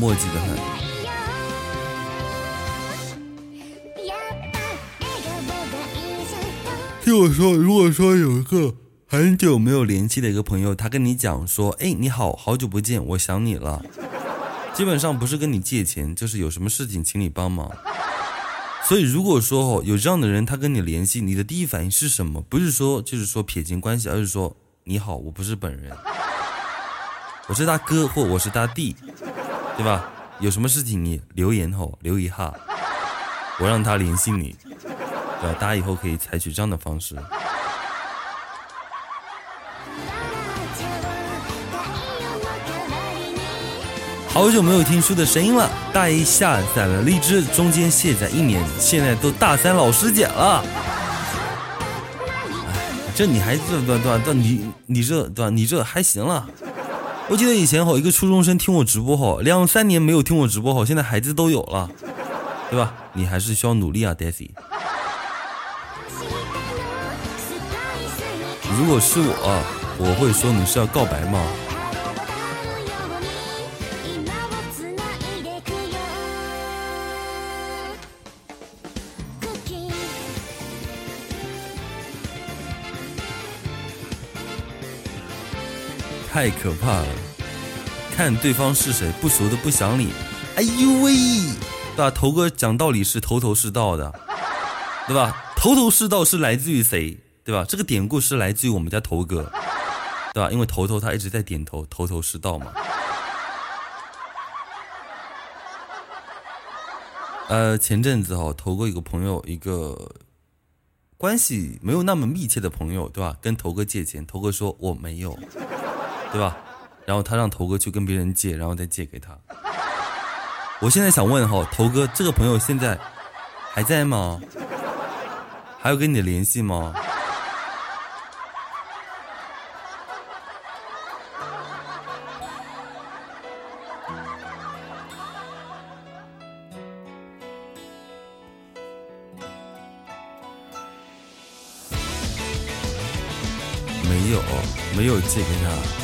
墨迹的很。やっぱ笑顔がいいじゃん听我说，如果说有一个很久没有联系的一个朋友，他跟你讲说：“哎，你好，好久不见，我想你了。”<laughs> 基本上不是跟你借钱，就是有什么事情请你帮忙。<laughs> 所以如果说哦有这样的人，他跟你联系，你的第一反应是什么？不是说就是说撇清关系，而是说你好，我不是本人，我是他哥或我是他弟， 对吧？有什么事情你留言吼留一下，我让他联系你，对？大家以后可以采取这样的方式。好久没有听书的声音了。大一下载了荔枝，中间卸载一年，现在都大三老师姐了。哎，这你还这对对对，你你这对？你这还行了。我记得以前好一个初中生听我直播吼，两三年没有听我直播吼，现在孩子都有了，对吧？你还是需要努力啊，Daisy。如果是我，我会说你是要告白吗？太可怕了！看对方是谁，不熟的不想理。哎呦喂，对吧？头哥讲道理是头头是道的，对吧？头头是道是来自于谁？对吧？这个典故是来自于我们家头哥，对吧？因为头头他一直在点头，头头是道嘛。呃，前阵子哈，头哥有个朋友，一个关系没有那么密切的朋友，对吧？跟头哥借钱，头哥说我没有，对吧？然后他让头哥去跟别人借，然后再借给他。我现在想问哈，头哥这个朋友现在还在吗？还有跟你的联系吗？没有，没有借给他。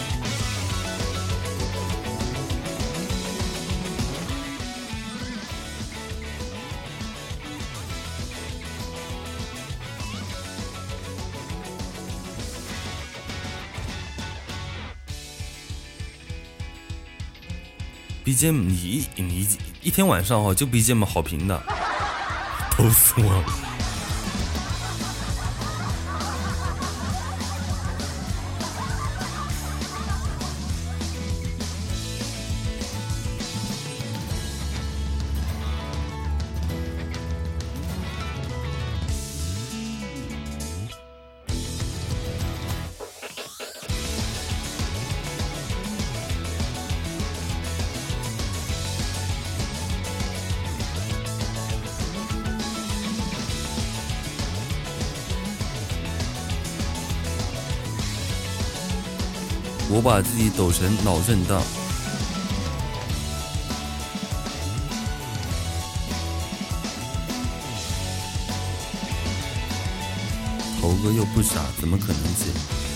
BGM 你你一天晚上哈就 BGM 好评的，<laughs> 头死我了。把自己抖成脑震荡。猴哥又不傻，怎么可能借？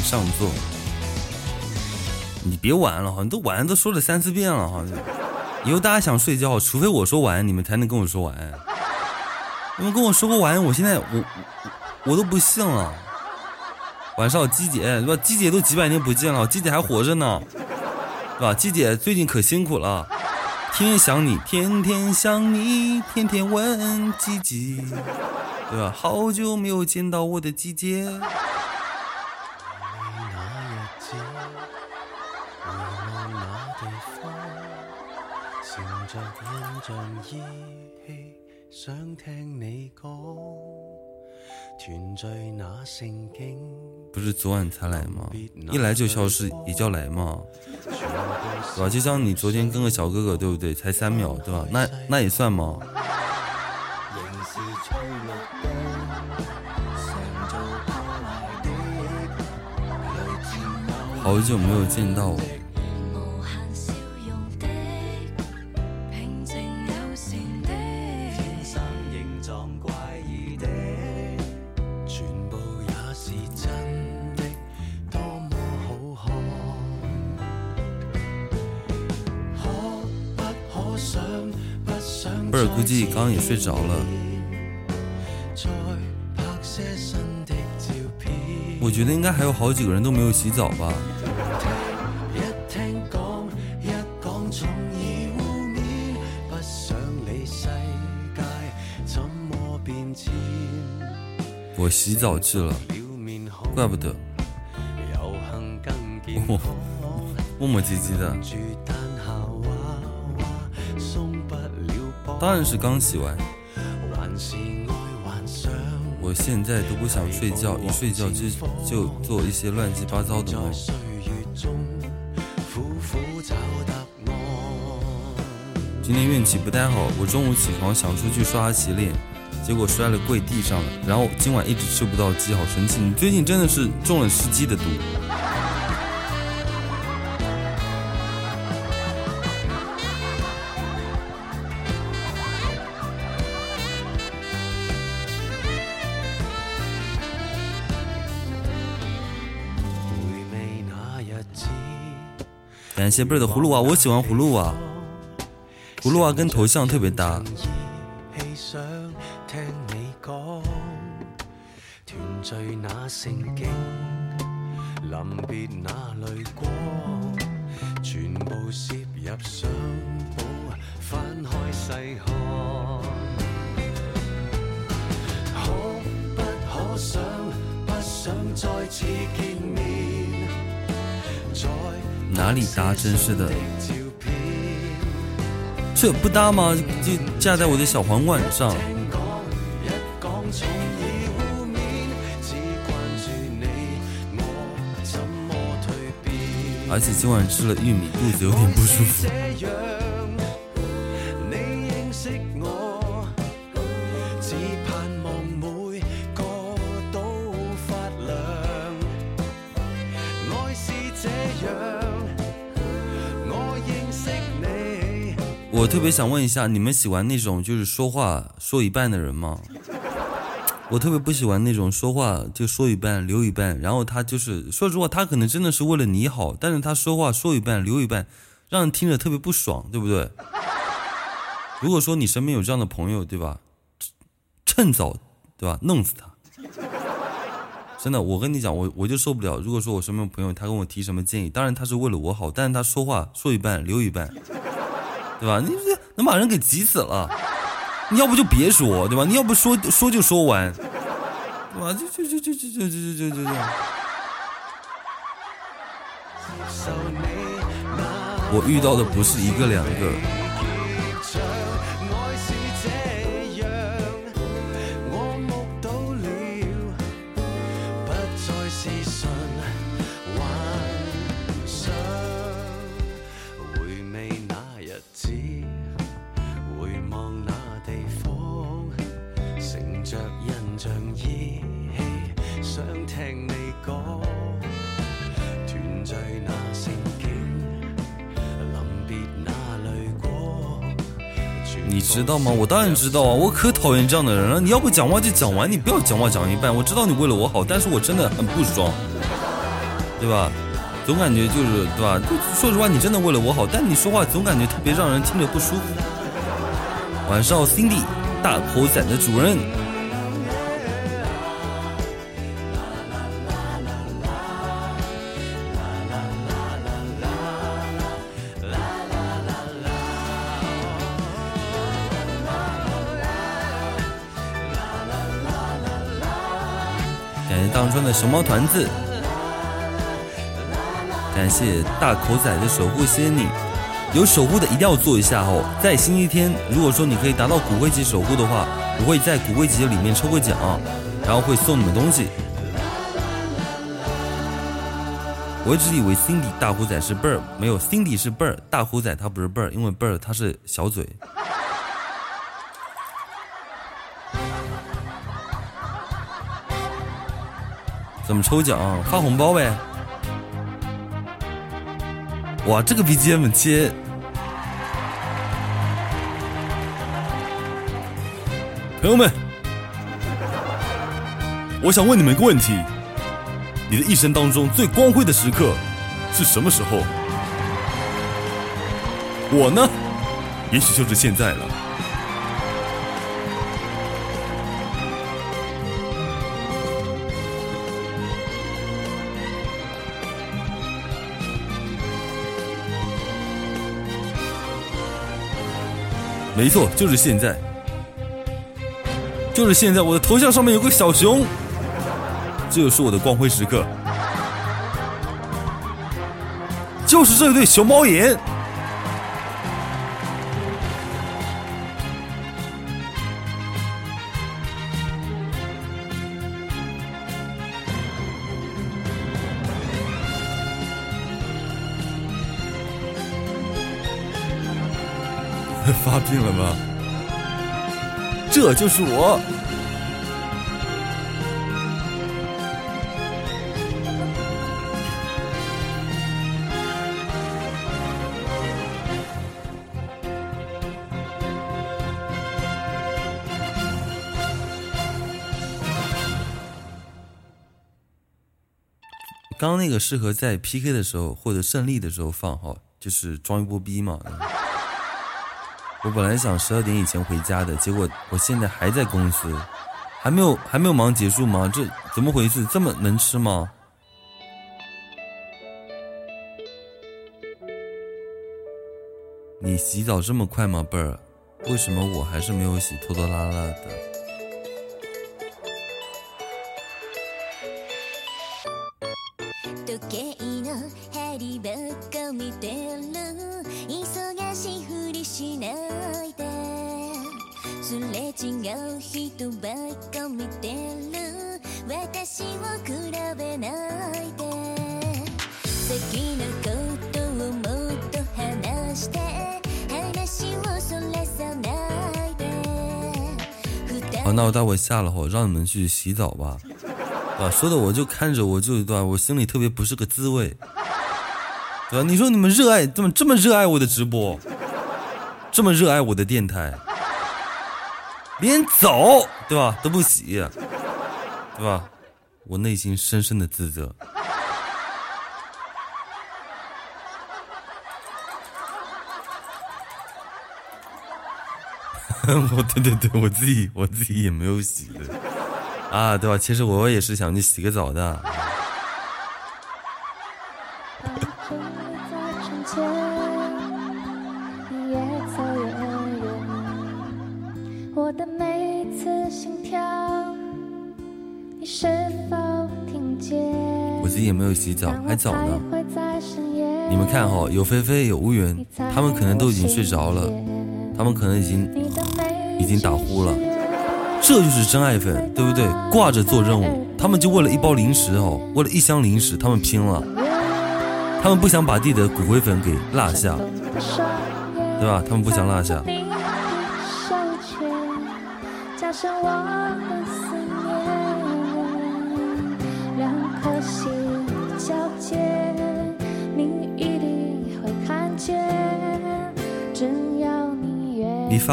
上座。你别玩了哈，你都晚安都说了三四遍了哈。以后大家想睡觉，除非我说晚安，你们才能跟我说晚安。你们跟我说过晚安，我现在我我我都不信了。晚上鸡姐对吧？鸡姐都几百年不见了，鸡姐还活着呢，对吧？鸡姐最近可辛苦了，天天想你，天天想你，天天问鸡鸡，对吧？好久没有见到我的鸡姐。不是昨晚才来吗？一来就消失，也叫来吗？对吧？就像你昨天跟个小哥哥，对不对？才三秒，对吧？那那也算吗？好久没有见到我。估计刚刚也睡着了。我觉得应该还有好几个人都没有洗澡吧。我洗澡去了，怪不得。<laughs> 磨磨唧唧的，当然是刚洗完。我现在都不想睡觉，一睡觉就就做一些乱七八糟的梦。今天运气不太好，我中午起床想出去刷牙洗脸，结果摔了跪地上了，然后今晚一直吃不到鸡，好生气！你最近真的是中了吃鸡的毒。感谢贝儿的葫芦娃，我喜欢葫芦娃，葫芦娃跟头像特别搭。大吗？就架在我的小皇冠上。而且今晚吃了玉米，肚子有点不舒服。特别想问一下，你们喜欢那种就是说话说一半的人吗？我特别不喜欢那种说话就说一半留一半，然后他就是说实话，他可能真的是为了你好，但是他说话说一半留一半，让人听着特别不爽，对不对？如果说你身边有这样的朋友，对吧？趁早，对吧？弄死他！真的，我跟你讲，我我就受不了。如果说我身边朋友，他跟我提什么建议，当然他是为了我好，但是他说话说一半留一半，对吧？你这能把人给急死了。你要不就别说，对吧？你要不说说就说完，对吧？就就就就就就就就就就。我遇到的不是一个两个。知道吗？我当然知道啊！我可讨厌这样的人了。你要不讲话就讲完，你不要讲话讲一半。我知道你为了我好，但是我真的很不爽，对吧？总感觉就是对吧？就说实话，你真的为了我好，但你说话总感觉特别让人听着不舒服。晚上，Cindy 大口仔的主人。熊猫团子，感谢大口仔的守护，谢谢你。有守护的一定要做一下哦。在星期天，如果说你可以达到骨灰级守护的话，我会在骨灰级里面抽个奖，然后会送你们东西。我一直以为 Cindy 大虎仔是贝儿，没有 Cindy 是贝儿，大虎仔他不是贝儿，因为贝儿他是小嘴。怎么抽奖？发红包呗！哇，这个 BGM 接！朋友们，我想问你们一个问题：你的一生当中最光辉的时刻是什么时候？我呢，也许就是现在了。没错，就是现在，就是现在，我的头像上面有个小熊，这就是我的光辉时刻，就是这对熊猫眼。这就是我。刚刚那个适合在 PK 的时候或者胜利的时候放哈，就是装一波逼嘛。我本来想十二点以前回家的，结果我现在还在公司，还没有还没有忙结束吗？这怎么回事？这么能吃吗？你洗澡这么快吗，贝儿？为什么我还是没有洗，拖拖拉拉的？那我待会下了后，让你们去洗澡吧。啊，说的我就看着我就一段，我心里特别不是个滋味，对吧？你说你们热爱怎么这么热爱我的直播，这么热爱我的电台，连澡对吧都不洗，对吧？我内心深深的自责。<laughs> 我对对对，我自己我自己也没有洗的啊，对吧？其实我也是想去洗个澡的。我的每一次心跳，你是否听见？我自己也没有洗澡，还早呢。你们看哈、有菲菲有乌云，他们可能都已经睡着了，他们可能已经已经打呼了，这就是真爱粉，对不对？挂着做任务，他们就为了一包零食哦，为了一箱零食，他们拼了，他们不想把自己的骨灰粉给落下，对吧？他们不想落下。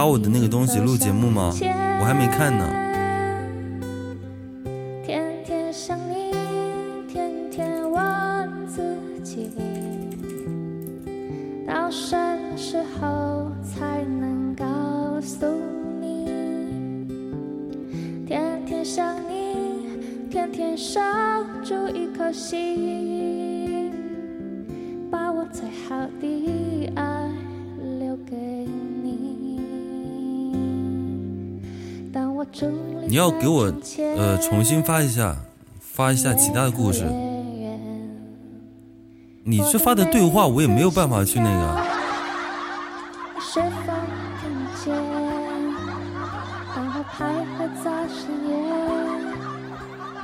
把我的那个东西录节目吗？我还没看呢。给我呃重新发一下，发一下其他的故事。你这发的对话我也没有办法去那个。我徘徊在深夜，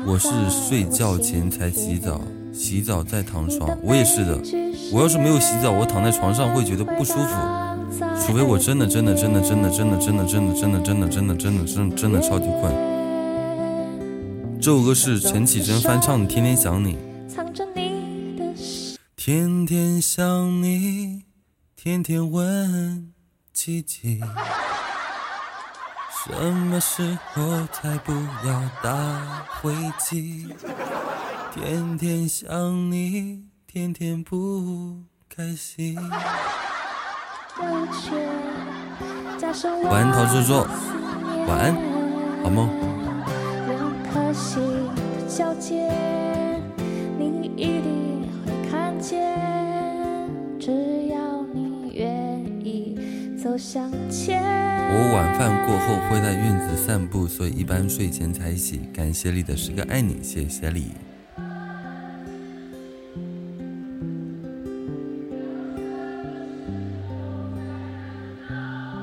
我是睡觉前才洗澡，洗澡再躺床。我也是的，我要是没有洗澡，我躺在床上会觉得不舒服。除非我真的真的真的真的真的真的真的真的真的真的真的真的真的超级困。这首歌是陈绮贞翻唱的《天天想你》。藏着你的心。天天想你，天天问自己，什么时候才不要打飞机？天天想你，天天不开心。晚安陶周周晚安好梦。心的交接，你一定会看见。只要你愿意走向前。我晚饭过后会在院子散步，所以一般睡前才洗。感谢你的十个爱你，谢谢你。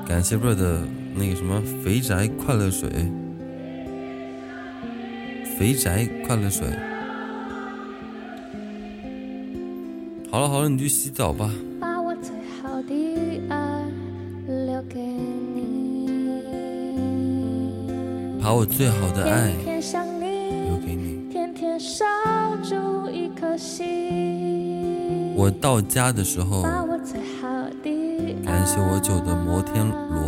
感谢 bro 的那个什么肥宅快乐水，肥宅快乐水。好了好了，你去洗澡吧。把我最好的爱留给你，把我最好的爱留，给你。天天一颗心。我到家的时候，感谢我九的摩天轮。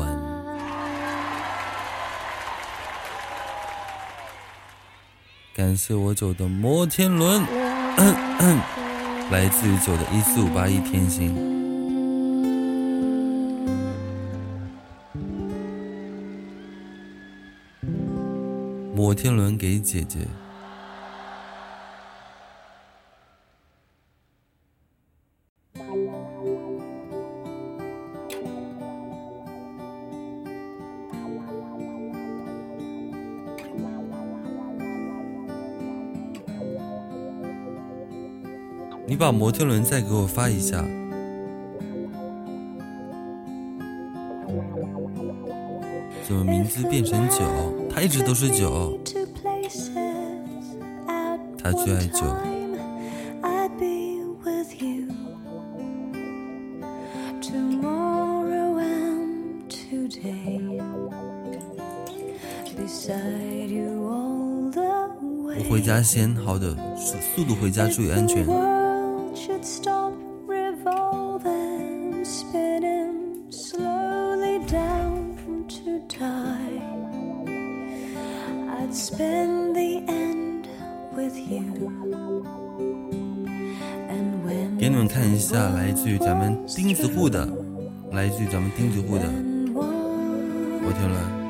感谢我九的摩天轮，<coughs> 来自于九的一四五八一天星。摩天轮给姐姐。把摩天轮再给我发一下。怎么名字变成酒？他一直都是酒，他最爱酒。我回家先，好的，速速度回家，注意安全。对咱们钉子户的，来自于咱们钉子户的。我听了。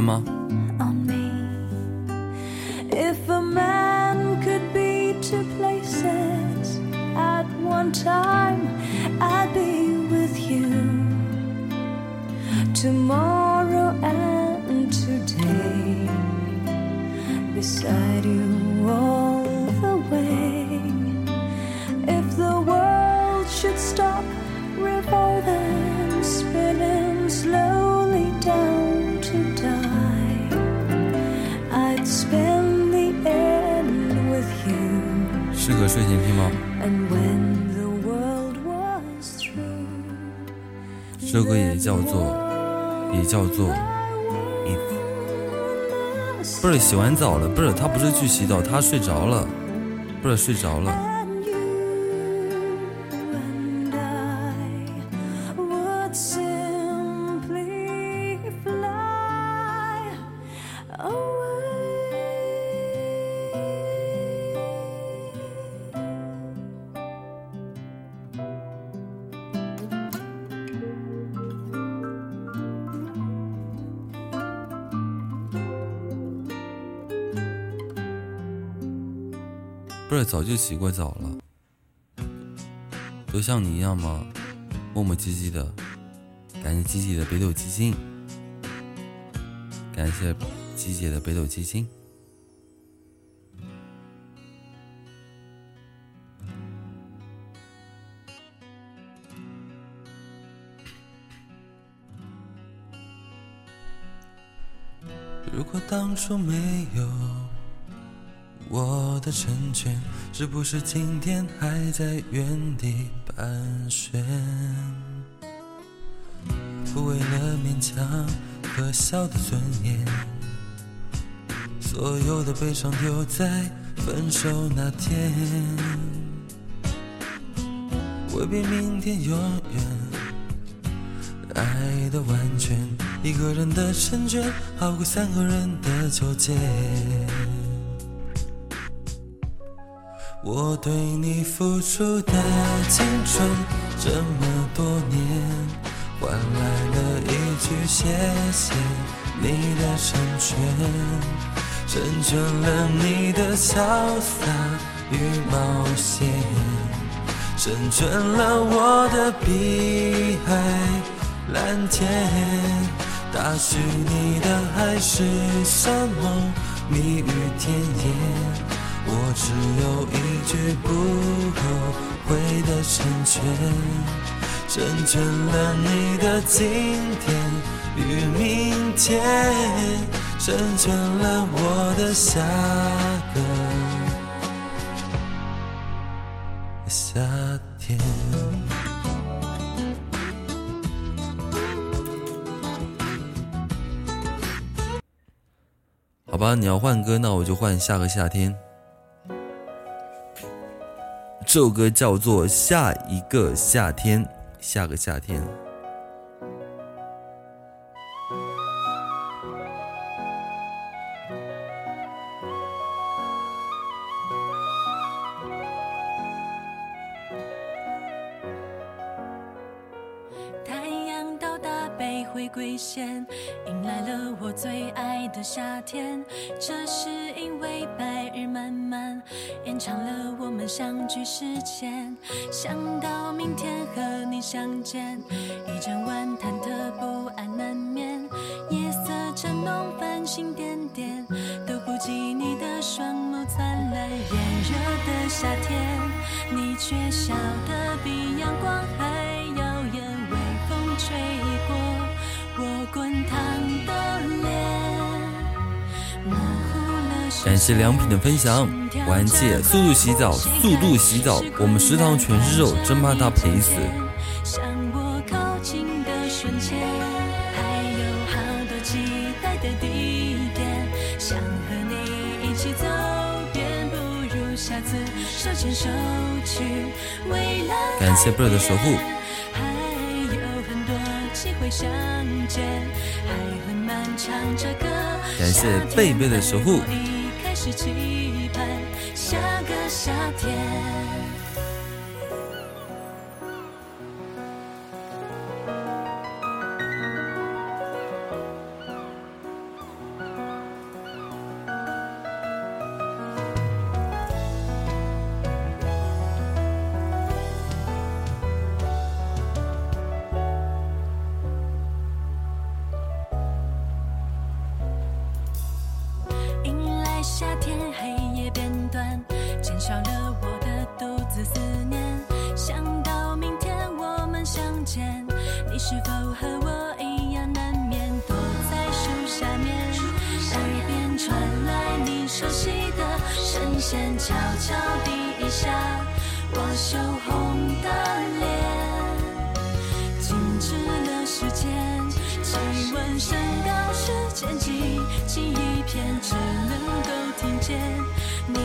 流澡了，不是他不是去洗澡，他睡着了，不是睡着了。不是早就洗过澡了，都像你一样吗？磨磨唧唧的，感谢鸡姐的北斗七星，感谢鸡姐的北斗七星。如果当初没有的成全，是不是今天还在原地盘旋？不为了勉强可笑的尊严，所有的悲伤丢在分手那天，未必明天永远。爱的完全，一个人的成全，好过三个人的纠结。我对你付出的青春这么多年，换来了一句谢谢你的成全，成全了你的潇洒与冒险，成全了我的碧海。蓝天，打许你的海誓山盟，蜜语甜言，我只有一句不后悔的成全，成全了你的今天与明天，成全了我的下个夏天。好吧，你要换歌，那我就换下个夏天。这首歌叫做《下一个夏天》，下个夏天。相聚时间。想到明天和你相见，一整晚忐忑不安难眠。夜色正浓，繁星点点，都不及你的双眸灿烂。炎热的夏天，你却笑得比阳光还耀眼。微风吹过我滚烫的感谢良品的分享，晚姐速度洗澡，速度洗澡，我们食堂全是肉，真怕他赔死。向我靠近的瞬间，还有好多期待的地点，想和你一起走遍，不如下次手牵手去未来。感谢贝儿的守护，还有很多机会相见，还很漫长这个感谢贝贝的守护是期盼下个夏天。夏天，黑夜变短，减少了我的独自思念。想到明天我们相见，你是否和我一样难眠？躲在树下面，耳边传来你熟悉的声线，悄悄地一下我羞红的脸。静止了时间，气温升高时间记记一片，只能够。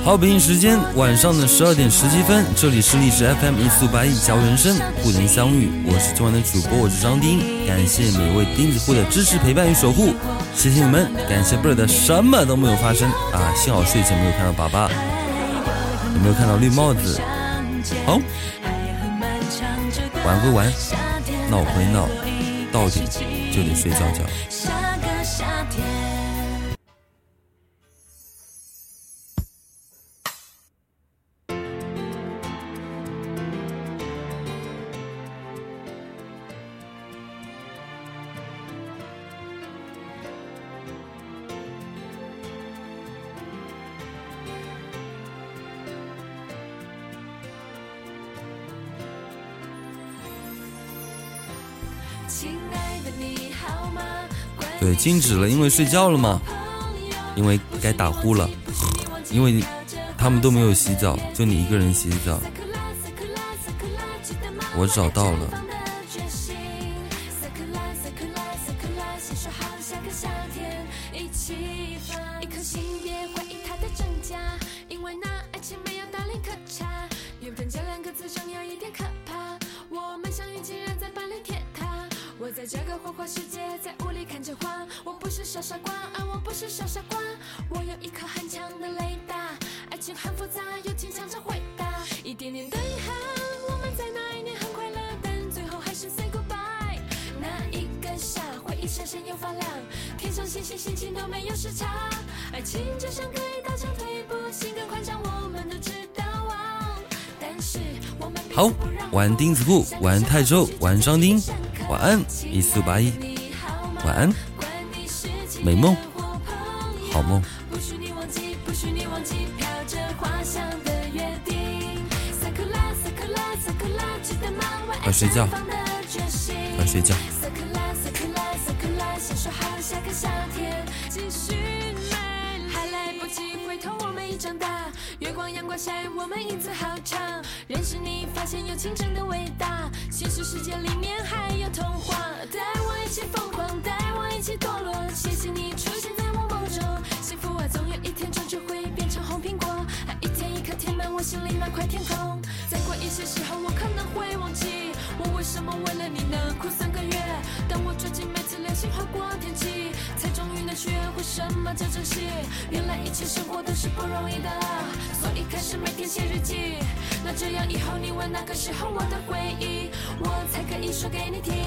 好，北京时间晚上的十二点十七分，这里是荔枝 FM 一四八一小人生，不能相遇。我是今晚的主播，我是张丁，感谢每位钉子户的支持、陪伴与守护，谢谢你们，感谢贝儿的什么都没有发生啊，幸好睡前没有看到粑粑，有没有看到绿帽子？好，玩归玩，闹归闹，到底就得睡觉觉。禁止了，因为睡觉了嘛，因为该打呼了，因为他们都没有洗澡，就你一个人洗澡，我找到了。晚安泰州，晚安张丁，晚安一四八一，晚安，美梦，好梦，好睡觉，好睡觉。时候我的回忆，我才可以说给你听。